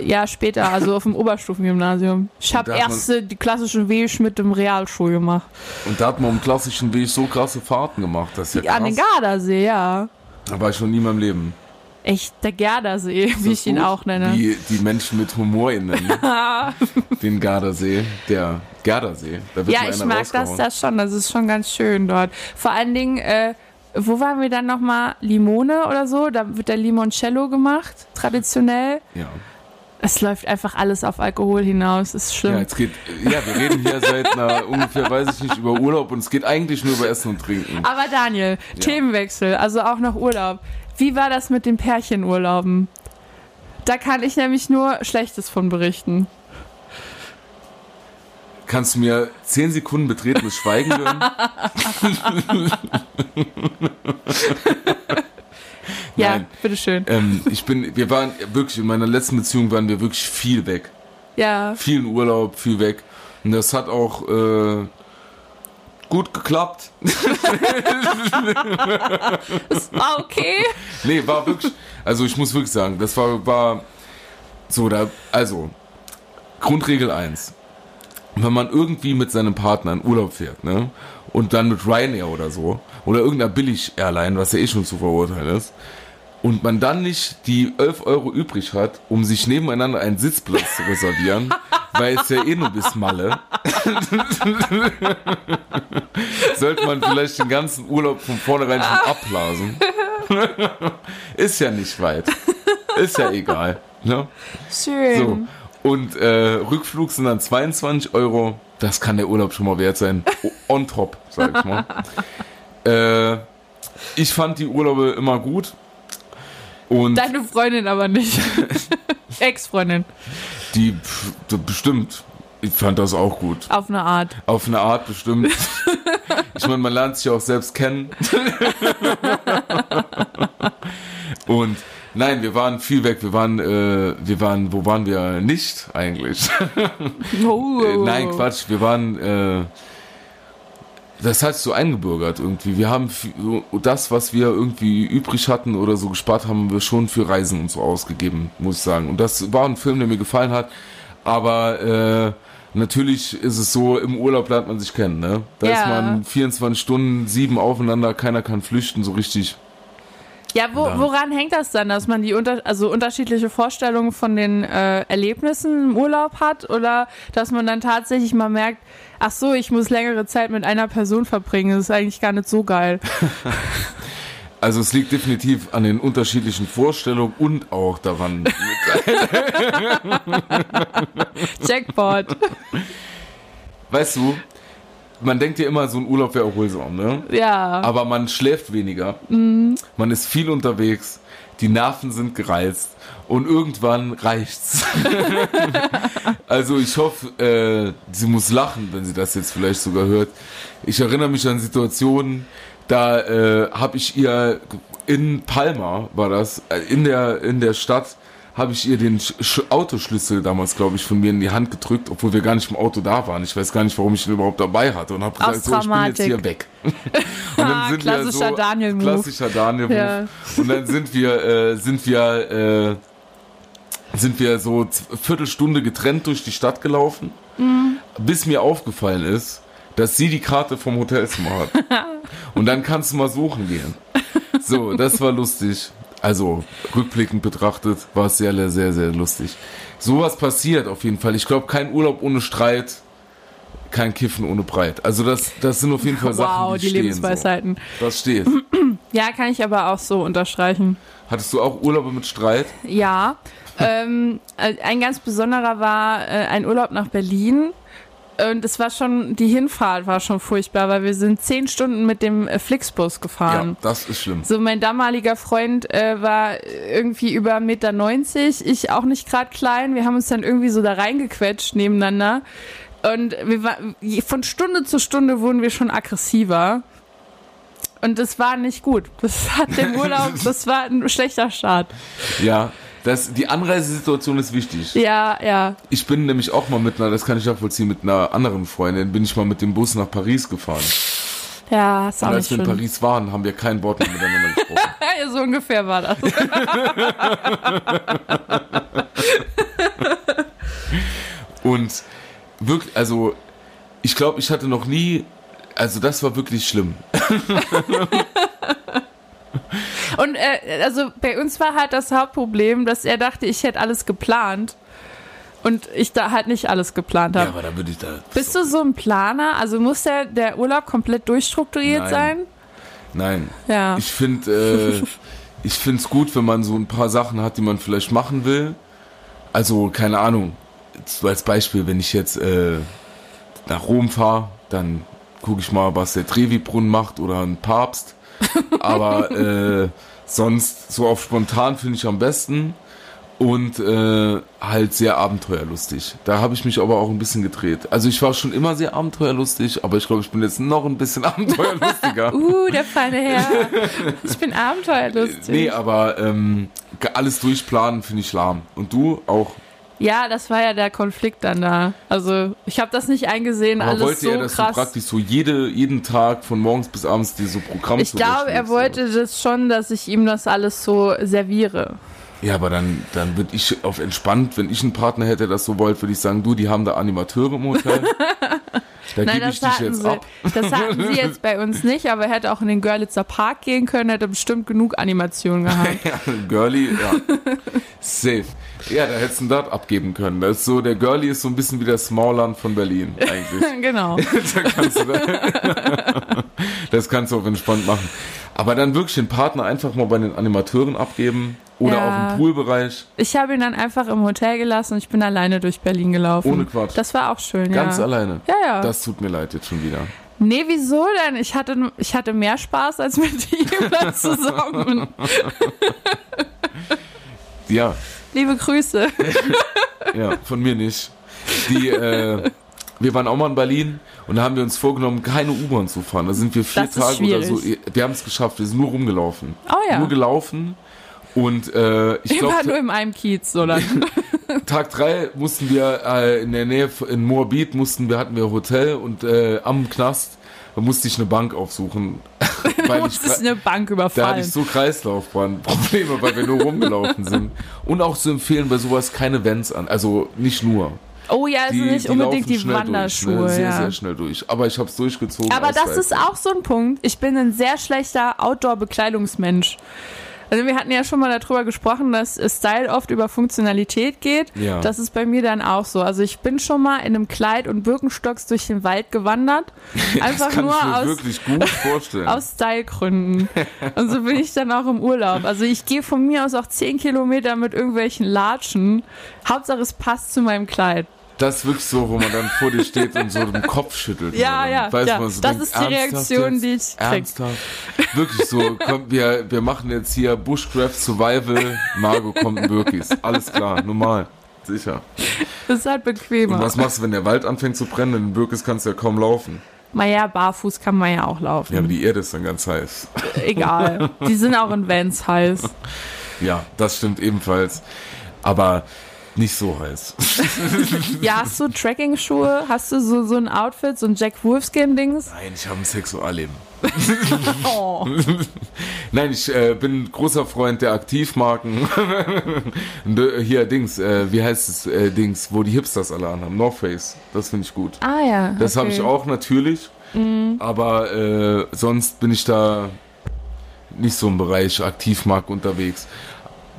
Ja, später, also auf dem *laughs* Oberstufengymnasium. Ich habe hat man- erste die klassischen Weg mit dem Realschul gemacht. Und da hat man im klassischen Weg so krasse Fahrten gemacht. Das ist ja An den krass. Gardasee, ja. Da war ich noch nie in meinem Leben. Echt, der Gardasee, wie ich ihn gut? auch nenne. Wie die Menschen mit Humor ihn nennen. *laughs* Den Gardasee. Der Gardasee. Da wird Ja, ich mag das, das schon. Das ist schon ganz schön dort. Vor allen Dingen, äh, wo waren wir dann nochmal? Limone oder so? Da wird der Limoncello gemacht, traditionell. Ja. Es läuft einfach alles auf Alkohol hinaus. Ist ja, schlimm. jetzt geht, ja, wir reden hier seit einer, *laughs* ungefähr, weiß ich nicht, über Urlaub und es geht eigentlich nur über Essen und Trinken. Aber Daniel, Themenwechsel, also auch nach Urlaub. Wie war das mit den Pärchenurlauben? Da kann ich nämlich nur Schlechtes von berichten. Kannst du mir zehn Sekunden betretenes Schweigen gönnen? *laughs* *laughs* Ja, Nein. bitteschön. ähm, ich bin, wir waren wirklich, in meiner letzten Beziehung waren wir wirklich viel weg. Ja, Viel in Urlaub, viel weg. Und das hat auch äh, gut geklappt. *laughs* ah, okay. Nee, war wirklich, also ich muss wirklich sagen, das war, war so, da, also, Grundregel 1. Wenn man irgendwie mit seinem Partner in Urlaub fährt, ne, und dann mit Ryanair oder so, oder irgendeiner Billig-Airline, was ja eh schon zu verurteilen ist, und man dann nicht die 11 Euro übrig hat, um sich nebeneinander einen Sitzplatz zu reservieren, *laughs* weil es ja eh nur bis Malle, *laughs* sollte man vielleicht den ganzen Urlaub von vornherein schon abblasen. *laughs* Ist ja nicht weit. Ist ja egal. Ne? Schön. So. Und äh, Rückflug sind dann 22 Euro. Das kann der Urlaub schon mal wert sein. On top, sag ich mal. äh, ich fand die Urlaube immer gut. Und Deine Freundin aber nicht. *laughs* Ex-Freundin. die bestimmt. Ich fand das auch gut. Auf eine Art. Auf eine Art bestimmt. Ich meine, man lernt sich auch selbst kennen. Und nein, wir waren viel weg. Wir waren, äh, wir waren, wo waren wir nicht eigentlich? Oh. Äh, Nein, Quatsch, wir waren, äh, das hat sich so eingebürgert irgendwie. Wir haben das, was wir irgendwie übrig hatten oder so gespart, haben wir schon für Reisen und so ausgegeben, muss ich sagen. Und das war ein Film, der mir gefallen hat. Aber äh, natürlich ist es so, im Urlaub lernt man sich kennen, ne? Da Ja. ist man 24 Stunden, sieben aufeinander, keiner kann flüchten, so richtig. Ja, wo, woran hängt das dann, dass man die unter, also unterschiedliche Vorstellungen von den äh, Erlebnissen im Urlaub hat oder dass man dann tatsächlich mal merkt, ach so, ich muss längere Zeit mit einer Person verbringen, das ist eigentlich gar nicht so geil. *laughs* Also es liegt definitiv an den unterschiedlichen Vorstellungen und auch daran, *laughs* Jackpot. weißt du, man denkt ja immer, so ein Urlaub wäre erholsam, ne? Ja. Aber man schläft weniger. Man ist viel unterwegs. Die Nerven sind gereizt. Und irgendwann reicht's. *laughs* also ich hoffe, äh, sie muss lachen, wenn sie das jetzt vielleicht sogar hört. Ich erinnere mich an Situationen, da äh, habe ich ihr in Palma war das, äh, in der in der Stadt habe ich ihr den Sch Sch Autoschlüssel damals, glaube ich, von mir in die Hand gedrückt, obwohl wir gar nicht im Auto da waren. Ich weiß gar nicht, warum ich ihn überhaupt dabei hatte und habe gesagt, so, ich bin jetzt hier weg. *laughs* Und Ah, klassischer Daniel-Move. Klassischer Daniel Move. Ja. Und dann sind wir, äh, sind wir, äh, sind wir so z- Viertelstunde getrennt durch die Stadt gelaufen, Mhm. bis mir aufgefallen ist, dass sie die Karte vom Hotelzimmer hat. *laughs* Und dann kannst du mal suchen gehen. So, das war lustig. Also, rückblickend betrachtet war es sehr, sehr, sehr, sehr lustig. Sowas passiert auf jeden Fall. Ich glaube, kein Urlaub ohne Streit, kein Kiffen ohne Breit. Also das, das sind auf jeden Fall Sachen, wow, die, die stehen. Lebensweisheiten. So. Das steht. *clears throat* Ja, kann ich aber auch so unterstreichen. Hattest du auch Urlaube mit Streit? Ja. Ähm, äh, ein ganz besonderer war äh, ein Urlaub nach Berlin. Und es war schon, die Hinfahrt war schon furchtbar, weil wir sind zehn Stunden mit dem äh, Flixbus gefahren. Ja, das ist schlimm. So, mein damaliger Freund äh, war irgendwie über 1,90 Meter, ich auch nicht gerade klein. Wir haben uns dann irgendwie so da reingequetscht nebeneinander. Und wir war, von Stunde zu Stunde wurden wir schon aggressiver. Und das war nicht gut. Das hat dem *laughs* Urlaub, das war ein schlechter Start. Ja, das, die Anreisesituation ist wichtig. Ja, ja. Ich bin nämlich auch mal mit einer, das kann ich nachvollziehen, mit einer anderen Freundin, bin ich mal mit dem Bus nach Paris gefahren. Ja, ist auch Und als wir in schön. Paris waren, haben wir kein Wort mehr miteinander gesprochen. *laughs* Ja, so ungefähr war das. *laughs* Und wirklich, also ich glaube, ich hatte noch nie, also das war wirklich schlimm. *laughs* Und äh, also bei uns war halt das Hauptproblem, dass er dachte, ich hätte alles geplant. Und ich da halt nicht alles geplant Ja, habe. aber da würde ich da. Bist du so ein Planer? Also muss der, der Urlaub komplett durchstrukturiert Nein. sein? Nein. Ja. Ich finde, äh, *laughs* ich finde es gut, wenn man so ein paar Sachen hat, die man vielleicht machen will. Also keine Ahnung. So als Beispiel, wenn ich jetzt äh, nach Rom fahre, dann gucke ich mal, was der Trevi-Brunnen macht oder ein Papst. *laughs* Aber äh, sonst so auf spontan finde ich am besten und äh, halt sehr abenteuerlustig. Da habe ich mich aber auch ein bisschen gedreht. Also ich war schon immer sehr abenteuerlustig, aber ich glaube, ich bin jetzt noch ein bisschen *laughs* abenteuerlustiger. Uh, der feine Herr. Ich bin abenteuerlustig. Nee, aber ähm, alles durchplanen finde ich lahm. Und du auch? Ja, das war ja der Konflikt dann da. Also ich habe das nicht eingesehen, Aber alles wollte so er, dass krass. du praktisch so jede, jeden Tag von morgens bis abends dir so Programm ich glaube, er wollte das schon, dass ich ihm das alles so serviere. Ja, aber dann, dann würde ich auf entspannt, wenn ich einen Partner hätte, der das so wollte, würde ich sagen, du, die haben da Animateure im Hotel. *laughs* Da Nein, das dich hatten, jetzt sie, ab. das hatten sie jetzt bei uns nicht, aber er hätte auch in den Görlitzer Park gehen können, hätte bestimmt genug Animationen *laughs* gehabt. Ja, Girlie, ja. *laughs* Safe. Ja, da hättest du einen Dart abgeben können. Das ist so, der Girlie ist so ein bisschen wie der Smallland von Berlin, eigentlich. *laughs* genau. *laughs* da kannst du da, *laughs* das kannst du auch entspannt machen. Aber dann wirklich den Partner einfach mal bei den Animateuren abgeben oder Ja. auch im Poolbereich. Ich habe ihn dann einfach im Hotel gelassen und ich bin alleine durch Berlin gelaufen. Ohne Quatsch. Das war auch schön, Ganz ja. alleine. Ja, ja. Das tut mir leid jetzt schon wieder. Nee, wieso denn? Ich hatte, ich hatte mehr Spaß als mit ihm zusammen. Ja, Liebe Grüße. *laughs* ja, von mir nicht. Die, äh, wir waren auch mal in Berlin und da haben wir uns vorgenommen, keine U-Bahn zu fahren. Da sind wir vier Das Tage oder so. Wir haben es geschafft, wir sind nur rumgelaufen. Oh ja. Nur gelaufen. Und äh, ich war nur glaube, in einem Kiez, oder? *laughs* Tag drei mussten wir äh, in der Nähe in Moabit mussten wir hatten wir Hotel und äh, am Knast musste ich eine Bank aufsuchen, *laughs* weil ich, Musstest eine Bank da hatte überfallen. ich so Kreislaufbahn-Probleme, weil wir nur rumgelaufen sind. Und auch zu empfehlen, bei sowas keine Vans an. Also nicht nur. oh ja, also Die, nicht die unbedingt die Wanderschuhe. Durch, ne? Sehr, ja. sehr schnell durch. Aber ich habe es durchgezogen. Aber das ist auch so ein Punkt. Ich bin ein sehr schlechter Outdoor-Bekleidungsmensch. Also wir hatten ja schon mal darüber gesprochen, dass Style oft über Funktionalität geht. Ja. Das ist bei mir dann auch so. Also ich bin schon mal in einem Kleid und Birkenstocks durch den Wald gewandert. *laughs* Einfach nur aus, *laughs* aus Stylegründen. Und so bin ich dann auch im Urlaub. Also ich gehe von mir aus auch 10 Kilometer mit irgendwelchen Latschen. Hauptsache es passt zu meinem Kleid. Das ist wirklich so, wo man dann vor dir steht und so den Kopf schüttelt. Ja, Und ja, weiß ja. man so Das denkt, ist die Reaktion, jetzt? die ich krieg. Ernsthaft? Wirklich so, komm, wir, wir machen jetzt hier Bushcraft Survival, Margot kommt in Birkis. Alles klar, normal. Sicher. Das ist halt Und bequemer. was machst du, wenn der Wald anfängt zu brennen? In Birkis kannst du ja kaum laufen. Naja, barfuß kann man ja auch laufen. Ja, aber die Erde ist dann ganz heiß. Egal. Die sind auch in Vans heiß. Ja, das stimmt ebenfalls. Aber nicht so heiß. *laughs* Ja, hast du Trekking-Schuhe? Hast du so, so ein Outfit, so ein Jack Wolfskin-Dings? Nein, ich habe ein Sexualleben. *laughs* Oh. *laughs* Nein, ich äh, bin großer Freund der Aktivmarken. Hier, Dings, äh, wie heißt es, äh, Dings, wo die Hipsters alle anhaben? North Face, das finde ich gut. Ah ja. Das habe okay. Mhm. ich auch natürlich, aber äh, sonst bin ich da nicht so im Bereich Aktivmarken unterwegs.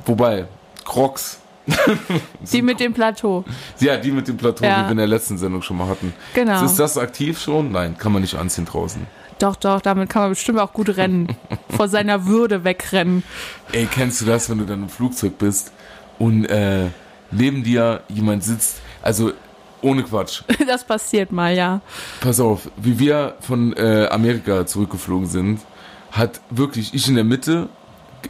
Wobei, Crocs, *laughs* Die mit dem Plateau. ja, die mit dem Plateau, Ja. die wir in der letzten Sendung schon mal hatten. Genau. Ist das aktiv schon? Nein, kann man nicht anziehen draußen. Doch, doch, damit kann man bestimmt auch gut rennen. *laughs* Vor seiner Würde wegrennen. Ey, kennst du das, wenn du dann im Flugzeug bist und äh, neben dir jemand sitzt? Also ohne Quatsch. *laughs* Das passiert mal, ja. Pass auf, wie wir von äh, Amerika zurückgeflogen sind, hat wirklich ich in der Mitte,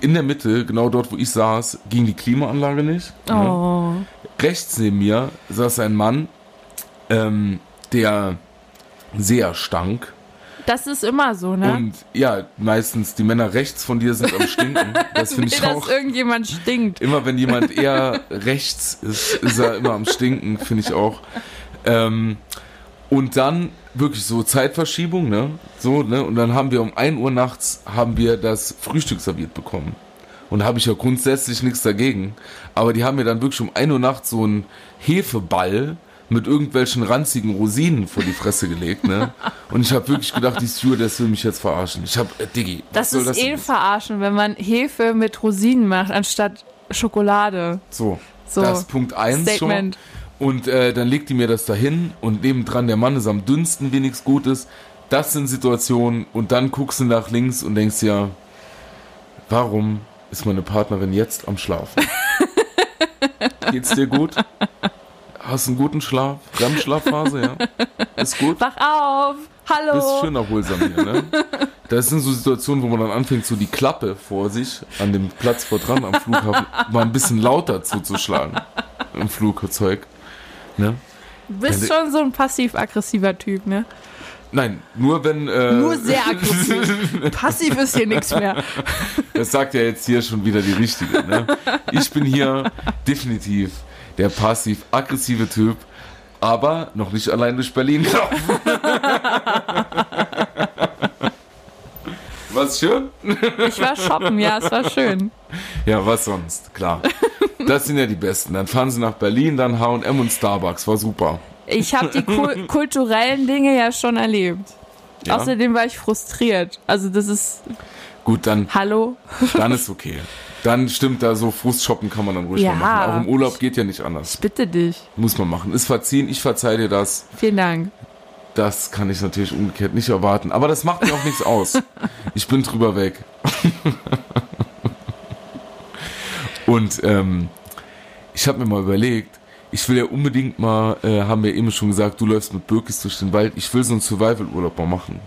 in der Mitte, genau dort, wo ich saß, ging die Klimaanlage nicht. Ja. Oh. Rechts neben mir saß ein Mann, ähm, der sehr stank. Das ist immer so, ne? Und ja, meistens die Männer rechts von dir sind am Stinken. Das *laughs* finde ich Dass auch. irgendjemand stinkt. Immer wenn jemand eher rechts ist, ist er immer am Stinken, finde ich auch. Ähm, und dann wirklich so Zeitverschiebung, ne? So, ne? Und dann haben wir um 1 Uhr nachts haben wir das Frühstück serviert bekommen. Und da habe ich ja grundsätzlich nichts dagegen. Aber die haben mir dann wirklich um 1 Uhr nachts so einen Hefeball mit irgendwelchen ranzigen Rosinen vor die Fresse gelegt, ne? Und ich habe wirklich gedacht, die Stewardess will mich jetzt verarschen. Ich habe, äh, Diggi, Das soll ist das eh denn? verarschen, wenn man Hefe mit Rosinen macht, anstatt Schokolade. So, So, das ist Punkt 1 schon. Und äh, dann legt die mir das dahin und nebendran der Mann ist am dünnsten, wie nichts Gutes. Das sind Situationen und dann guckst du nach links und denkst dir, warum ist meine Partnerin jetzt am Schlafen? *laughs* Geht's dir gut? Hast du einen guten Schlaf? REM-Schlafphase, ja? Ist gut? Wach auf! Hallo! Bist schön erholsam hier, ne? Das sind so Situationen, wo man dann anfängt, so die Klappe vor sich an dem Platz vor dran am Flughafen mal ein bisschen lauter zuzuschlagen. Im Flugzeug. Ne? Du bist schon so ein passiv-aggressiver Typ, ne? Nein, nur wenn. Äh, Nur sehr aggressiv. *laughs* Passiv ist hier nichts mehr. Das sagt ja jetzt hier schon wieder die Richtige. Ne? Ich bin hier definitiv der passiv-aggressive Typ, aber noch nicht allein durch Berlin gelaufen. *laughs* Was schön? Ich war shoppen, ja, es war schön. Ja, was sonst? Klar. Das sind ja die Besten. Dann fahren sie nach Berlin, dann H&M und Starbucks. War super. Ich habe die kul *laughs* kulturellen Dinge ja schon erlebt. Ja? Außerdem war ich frustriert. Also das ist, Gut, dann, hallo? dann ist okay. Dann stimmt da so, Frustshoppen kann man dann ruhig Ja. mal machen. Auch im Urlaub geht ja nicht anders. Bitte dich. Muss man machen. Ist verziehen, ich verzeih dir das. Vielen Dank. Das kann ich natürlich umgekehrt nicht erwarten. Aber das macht mir auch nichts aus. *laughs* Ich bin drüber weg. *laughs* Und ähm, ich habe mir mal überlegt, ich will ja unbedingt mal, äh, haben wir eben schon gesagt, du läufst mit Birkis durch den Wald. Ich will so einen Survival-Urlaub mal machen.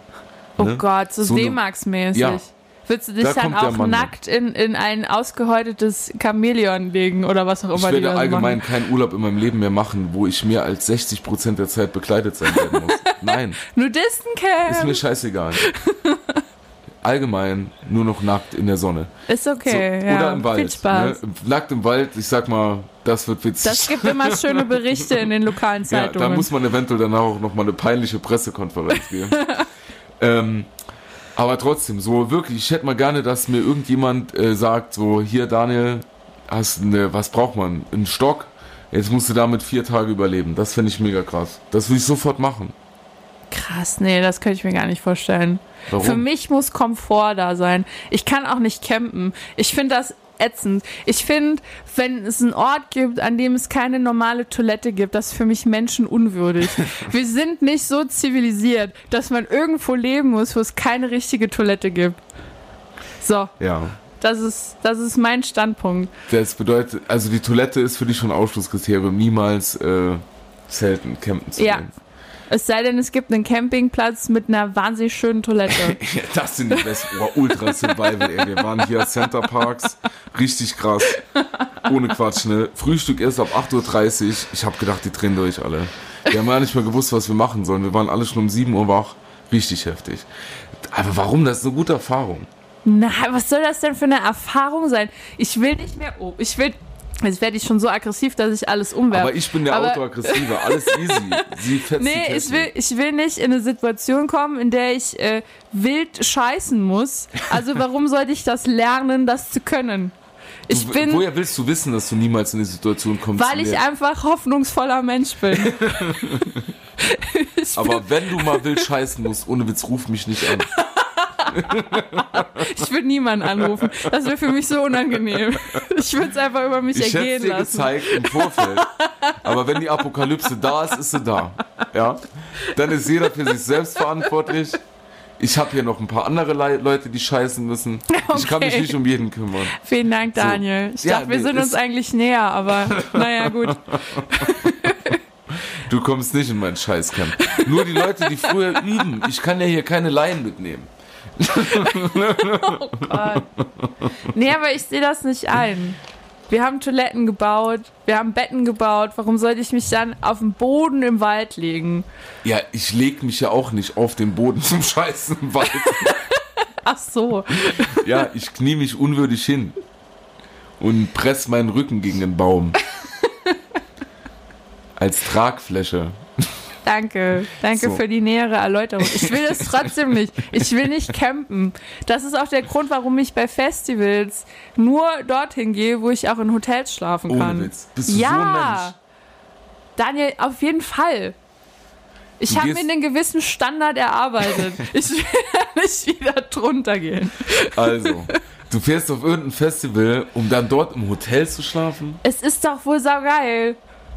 Oh Ne? Gott, so, So D-Max-mäßig. Ja. Willst du dich Da dann auch nackt in, in ein ausgehäutetes Chamäleon legen oder was auch immer Ich werde allgemein machen? keinen Urlaub in meinem Leben mehr machen, wo ich mehr als 60% der Zeit bekleidet sein werden muss. *laughs* Nein, ist Nudistencamp! mir scheißegal. *laughs* Allgemein nur noch nackt in der Sonne. Ist okay, So, ja. Oder im Wald. Viel Spaß. Ne? Nackt im Wald, ich sag mal, das wird witzig. Das gibt immer schöne Berichte in den lokalen *laughs* ja, Zeitungen. da muss man eventuell danach auch nochmal eine peinliche Pressekonferenz geben. *laughs* ähm, aber trotzdem, so wirklich, ich hätte mal gerne, dass mir irgendjemand äh, sagt, so, hier Daniel, hast eine, was braucht man? Einen Stock? Jetzt musst du damit vier Tage überleben. Das finde ich mega krass. Das will ich sofort machen. Krass, nee, das könnte ich mir gar nicht vorstellen. Warum? Für mich muss Komfort da sein. Ich kann auch nicht campen. Ich finde das ätzend. Ich finde, wenn es einen Ort gibt, an dem es keine normale Toilette gibt, das ist für mich menschenunwürdig. *laughs* Wir sind nicht so zivilisiert, dass man irgendwo leben muss, wo es keine richtige Toilette gibt. So, Ja. das ist, das ist mein Standpunkt. Das bedeutet, also die Toilette ist für dich schon Ausschlusskriterium, niemals äh, selten campen zu Ja. gehen. Es sei denn, es gibt einen Campingplatz mit einer wahnsinnig schönen Toilette. Ja, *laughs* das sind die besten. Oh, Ultra Survival, ey. Wir waren hier Center Parks. Richtig krass. Ohne Quatsch, ne? Frühstück erst ab 8.30 Uhr. Ich habe gedacht, die drehen durch alle. Wir haben ja nicht mehr gewusst, was wir machen sollen. Wir waren alle schon um 7 Uhr wach. Richtig heftig. Aber warum? Das ist eine gute Erfahrung. Na, was soll das denn für eine Erfahrung sein? Ich will nicht mehr. Oh, ich will. Jetzt werde ich schon so aggressiv, dass ich alles umwerfe. Aber ich bin der Aber- Autoaggressive. Alles *laughs* easy. Sie fetzt Nee, ich will, ich will nicht in eine Situation kommen, in der ich äh, wild scheißen muss. Also warum sollte ich das lernen, das zu können? Ich Du- bin, Woher willst du wissen, dass du niemals in die Situation kommst? weil ich einfach hoffnungsvoller Mensch bin. *laughs* Aber wenn du mal wild scheißen musst, ohne Witz, ruf mich nicht an. *laughs* *laughs* ich würde niemanden anrufen. Das wäre für mich so unangenehm. Ich würde es einfach über mich Ich hätte es ergehen dir lassen. gezeigt im Vorfeld. Aber wenn die Apokalypse da ist, ist sie da. Ja? Dann ist jeder für sich selbst verantwortlich. Ich habe hier noch ein paar andere Le Leute, die scheißen müssen. Ich kann mich Okay. nicht um jeden kümmern. Vielen Dank, Daniel. Ich Ja, dachte, wir nee, sind uns eigentlich näher, aber *laughs* naja, gut. Du kommst nicht in mein Scheißcamp. Nur die Leute, die früher üben. Ich kann ja hier keine Laien mitnehmen. Gott. Nee, aber ich sehe das nicht ein. Wir haben Toiletten gebaut, wir haben Betten gebaut. Warum sollte ich mich dann auf den Boden im Wald legen? Ja, ich leg mich ja auch nicht auf den Boden zum Scheißen im Wald. *laughs* Ach so. Ja, ich knie mich unwürdig hin und press meinen Rücken gegen den Baum. *laughs* Als Tragfläche. Danke. Danke So. für die nähere Erläuterung. Ich will es trotzdem nicht. Ich will nicht campen. Das ist auch der Grund, warum ich bei Festivals nur dorthin gehe, wo ich auch in Hotels schlafen Ohne kann. Witz. Bist du so ein ja. Mensch? Daniel, auf jeden Fall. Ich habe mir einen gewissen Standard erarbeitet. *laughs* Ich will *laughs* nicht wieder drunter gehen. Also, du fährst auf irgendein Festival, um dann dort im Hotel zu schlafen? Es ist doch wohl saugeil.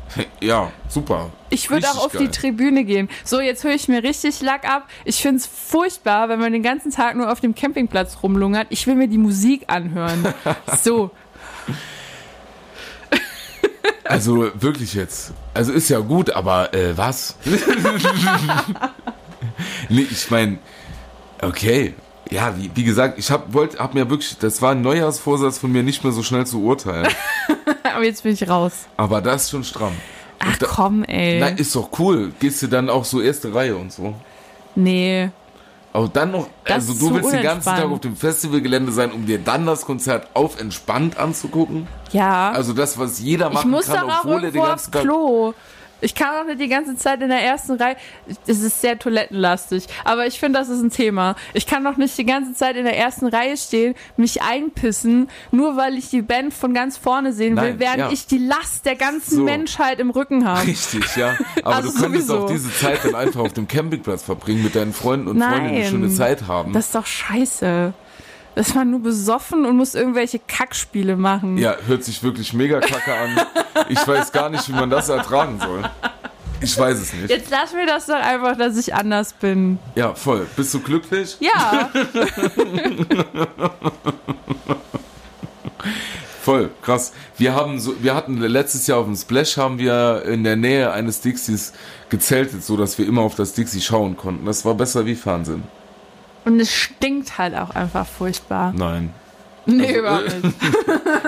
*laughs* Ja, super. Ich würde auch auf geil. die Tribüne gehen. So, jetzt höre ich mir richtig Lack ab. Ich finde es furchtbar, wenn man den ganzen Tag nur auf dem Campingplatz rumlungert. Ich will mir die Musik anhören. *laughs* So, Also wirklich jetzt. Also ist ja gut, aber äh, was? *laughs* nee, ich meine, okay. Ja, wie, wie gesagt, ich hab, wollt, hab mir wirklich, das war ein Neujahrsvorsatz von mir, nicht mehr so schnell zu urteilen. *laughs* aber jetzt bin ich raus. Aber das ist schon stramm. Ach da- komm, ey. Nein, ist doch cool. Gehst du dann auch so erste Reihe und so. nee. Aber dann noch, Das also du willst den ganzen. Tag auf dem Festivalgelände sein, um dir dann das Konzert auf entspannt anzugucken? Ja. Also das, was jeder ich machen muss kann, obwohl er den ganzen Tag... Klo. Ich kann auch nicht die ganze Zeit in der ersten Reihe. Es ist sehr toilettenlastig, aber ich finde, das ist ein Thema. Ich kann doch nicht die ganze Zeit in der ersten Reihe stehen, mich einpissen, nur weil ich die Band von ganz vorne sehen will, Nein, während ja. ich die Last der ganzen So. Menschheit im Rücken habe. Richtig, ja. *laughs* Aber Also du könntest sowieso. auch diese Zeit dann einfach auf dem Campingplatz verbringen mit deinen Freunden und Freundinnen, die Nein. schon eine Zeit haben. Das ist doch scheiße. Ist man nur besoffen und muss irgendwelche Kackspiele machen. ja, hört sich wirklich mega kacke an. Ich weiß gar nicht, wie man das ertragen soll. Ich weiß es nicht. Jetzt lass mir das doch einfach, dass ich anders bin. Ja, voll. Bist du glücklich? Ja, *laughs* Voll, krass. Wir haben so, wir hatten letztes Jahr auf dem Splash haben wir in der Nähe eines Dixies gezeltet, so dass wir immer auf das Dixie schauen konnten. Das war besser wie Fernsehen. Und es stinkt halt auch einfach furchtbar. Nein. Nee, überhaupt *laughs* nicht.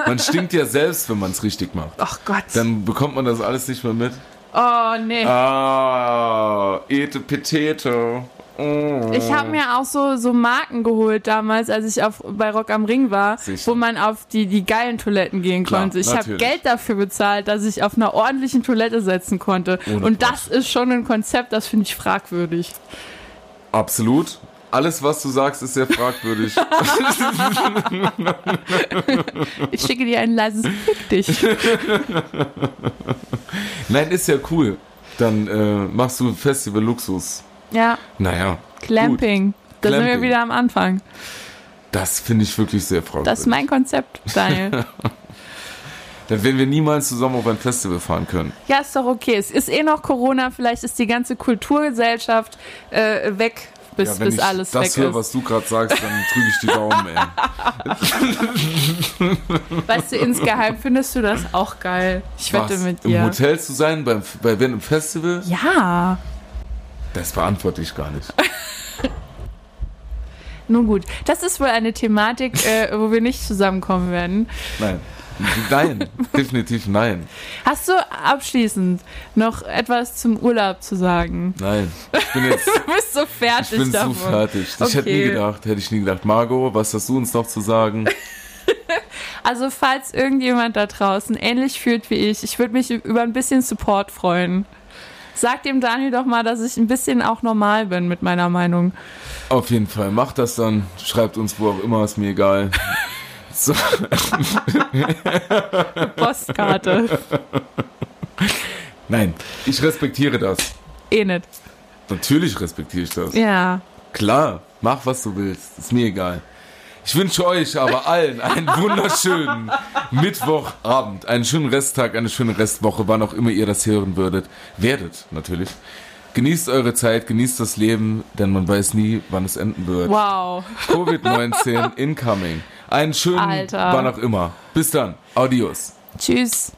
Man stinkt ja selbst, wenn man es richtig macht. Ach Gott. Dann bekommt man das alles nicht mehr mit. Oh, nee. Ah, ete Petete. Oh. Ich habe mir auch so, so Marken geholt damals, als ich auf, bei Rock am Ring war, Sicher. wo man auf die, die geilen Toiletten gehen Klar, konnte. Ich habe. Geld dafür bezahlt, dass ich auf einer ordentlichen Toilette setzen konnte. Ohne Und Quatsch. das ist schon ein Konzept, das finde ich fragwürdig. Absolut. Alles, was du sagst, ist sehr fragwürdig. *laughs* Ich schicke dir ein leises Fick dich. *laughs* Nein, ist ja cool. Dann äh, machst du Festival Luxus. Ja, Naja. Clamping. Da sind wir wieder am Anfang. Das finde ich wirklich sehr fragwürdig. Das ist mein Konzept, Daniel. *laughs* Dann werden wir niemals zusammen auf ein Festival fahren können. ja, ist doch okay. Es ist eh noch Corona, vielleicht ist die ganze Kulturgesellschaft äh, weg, bis, ja, wenn bis ich alles das weg höre, ist. was du gerade sagst, dann drücke ich die Daumen, ey. *laughs* Weißt du, insgeheim findest du das auch geil. Ich wette Was? mit Im dir. Hotel zu sein, beim, bei wenn im Festival? Ja, Das beantworte ich gar nicht. *laughs* nun gut. Das ist wohl eine Thematik, äh, wo wir nicht zusammenkommen werden. Nein. Nein, definitiv nein. Hast du abschließend noch etwas zum Urlaub zu sagen? Nein. Ich bin *laughs* jetzt Du bist so fertig ich bin davon. zu fertig. Ich hätte nie Okay. gedacht, hätte ich nie gedacht. Margot, was hast du uns noch zu sagen? *laughs* Also falls irgendjemand da draußen ähnlich fühlt wie ich, ich würde mich über ein bisschen Support freuen. Sag dem Daniel doch mal, dass ich ein bisschen auch normal bin mit meiner Meinung. Auf jeden Fall, macht das dann. Schreibt uns wo auch immer, ist mir egal. *laughs* So, Postkarte. nein, ich respektiere das. eh nicht. Natürlich respektiere ich das. Ja. Klar, mach was du willst, ist mir egal. Ich wünsche euch aber allen einen wunderschönen Mittwochabend, einen schönen Resttag, eine schöne Restwoche, wann auch immer ihr das hören würdet. Werdet, natürlich. Genießt eure Zeit, genießt das Leben, denn man weiß nie, wann es enden wird. Wow. Covid-19 incoming. Einen schönen, Alter. wann auch immer. Bis dann. Adios. Tschüss.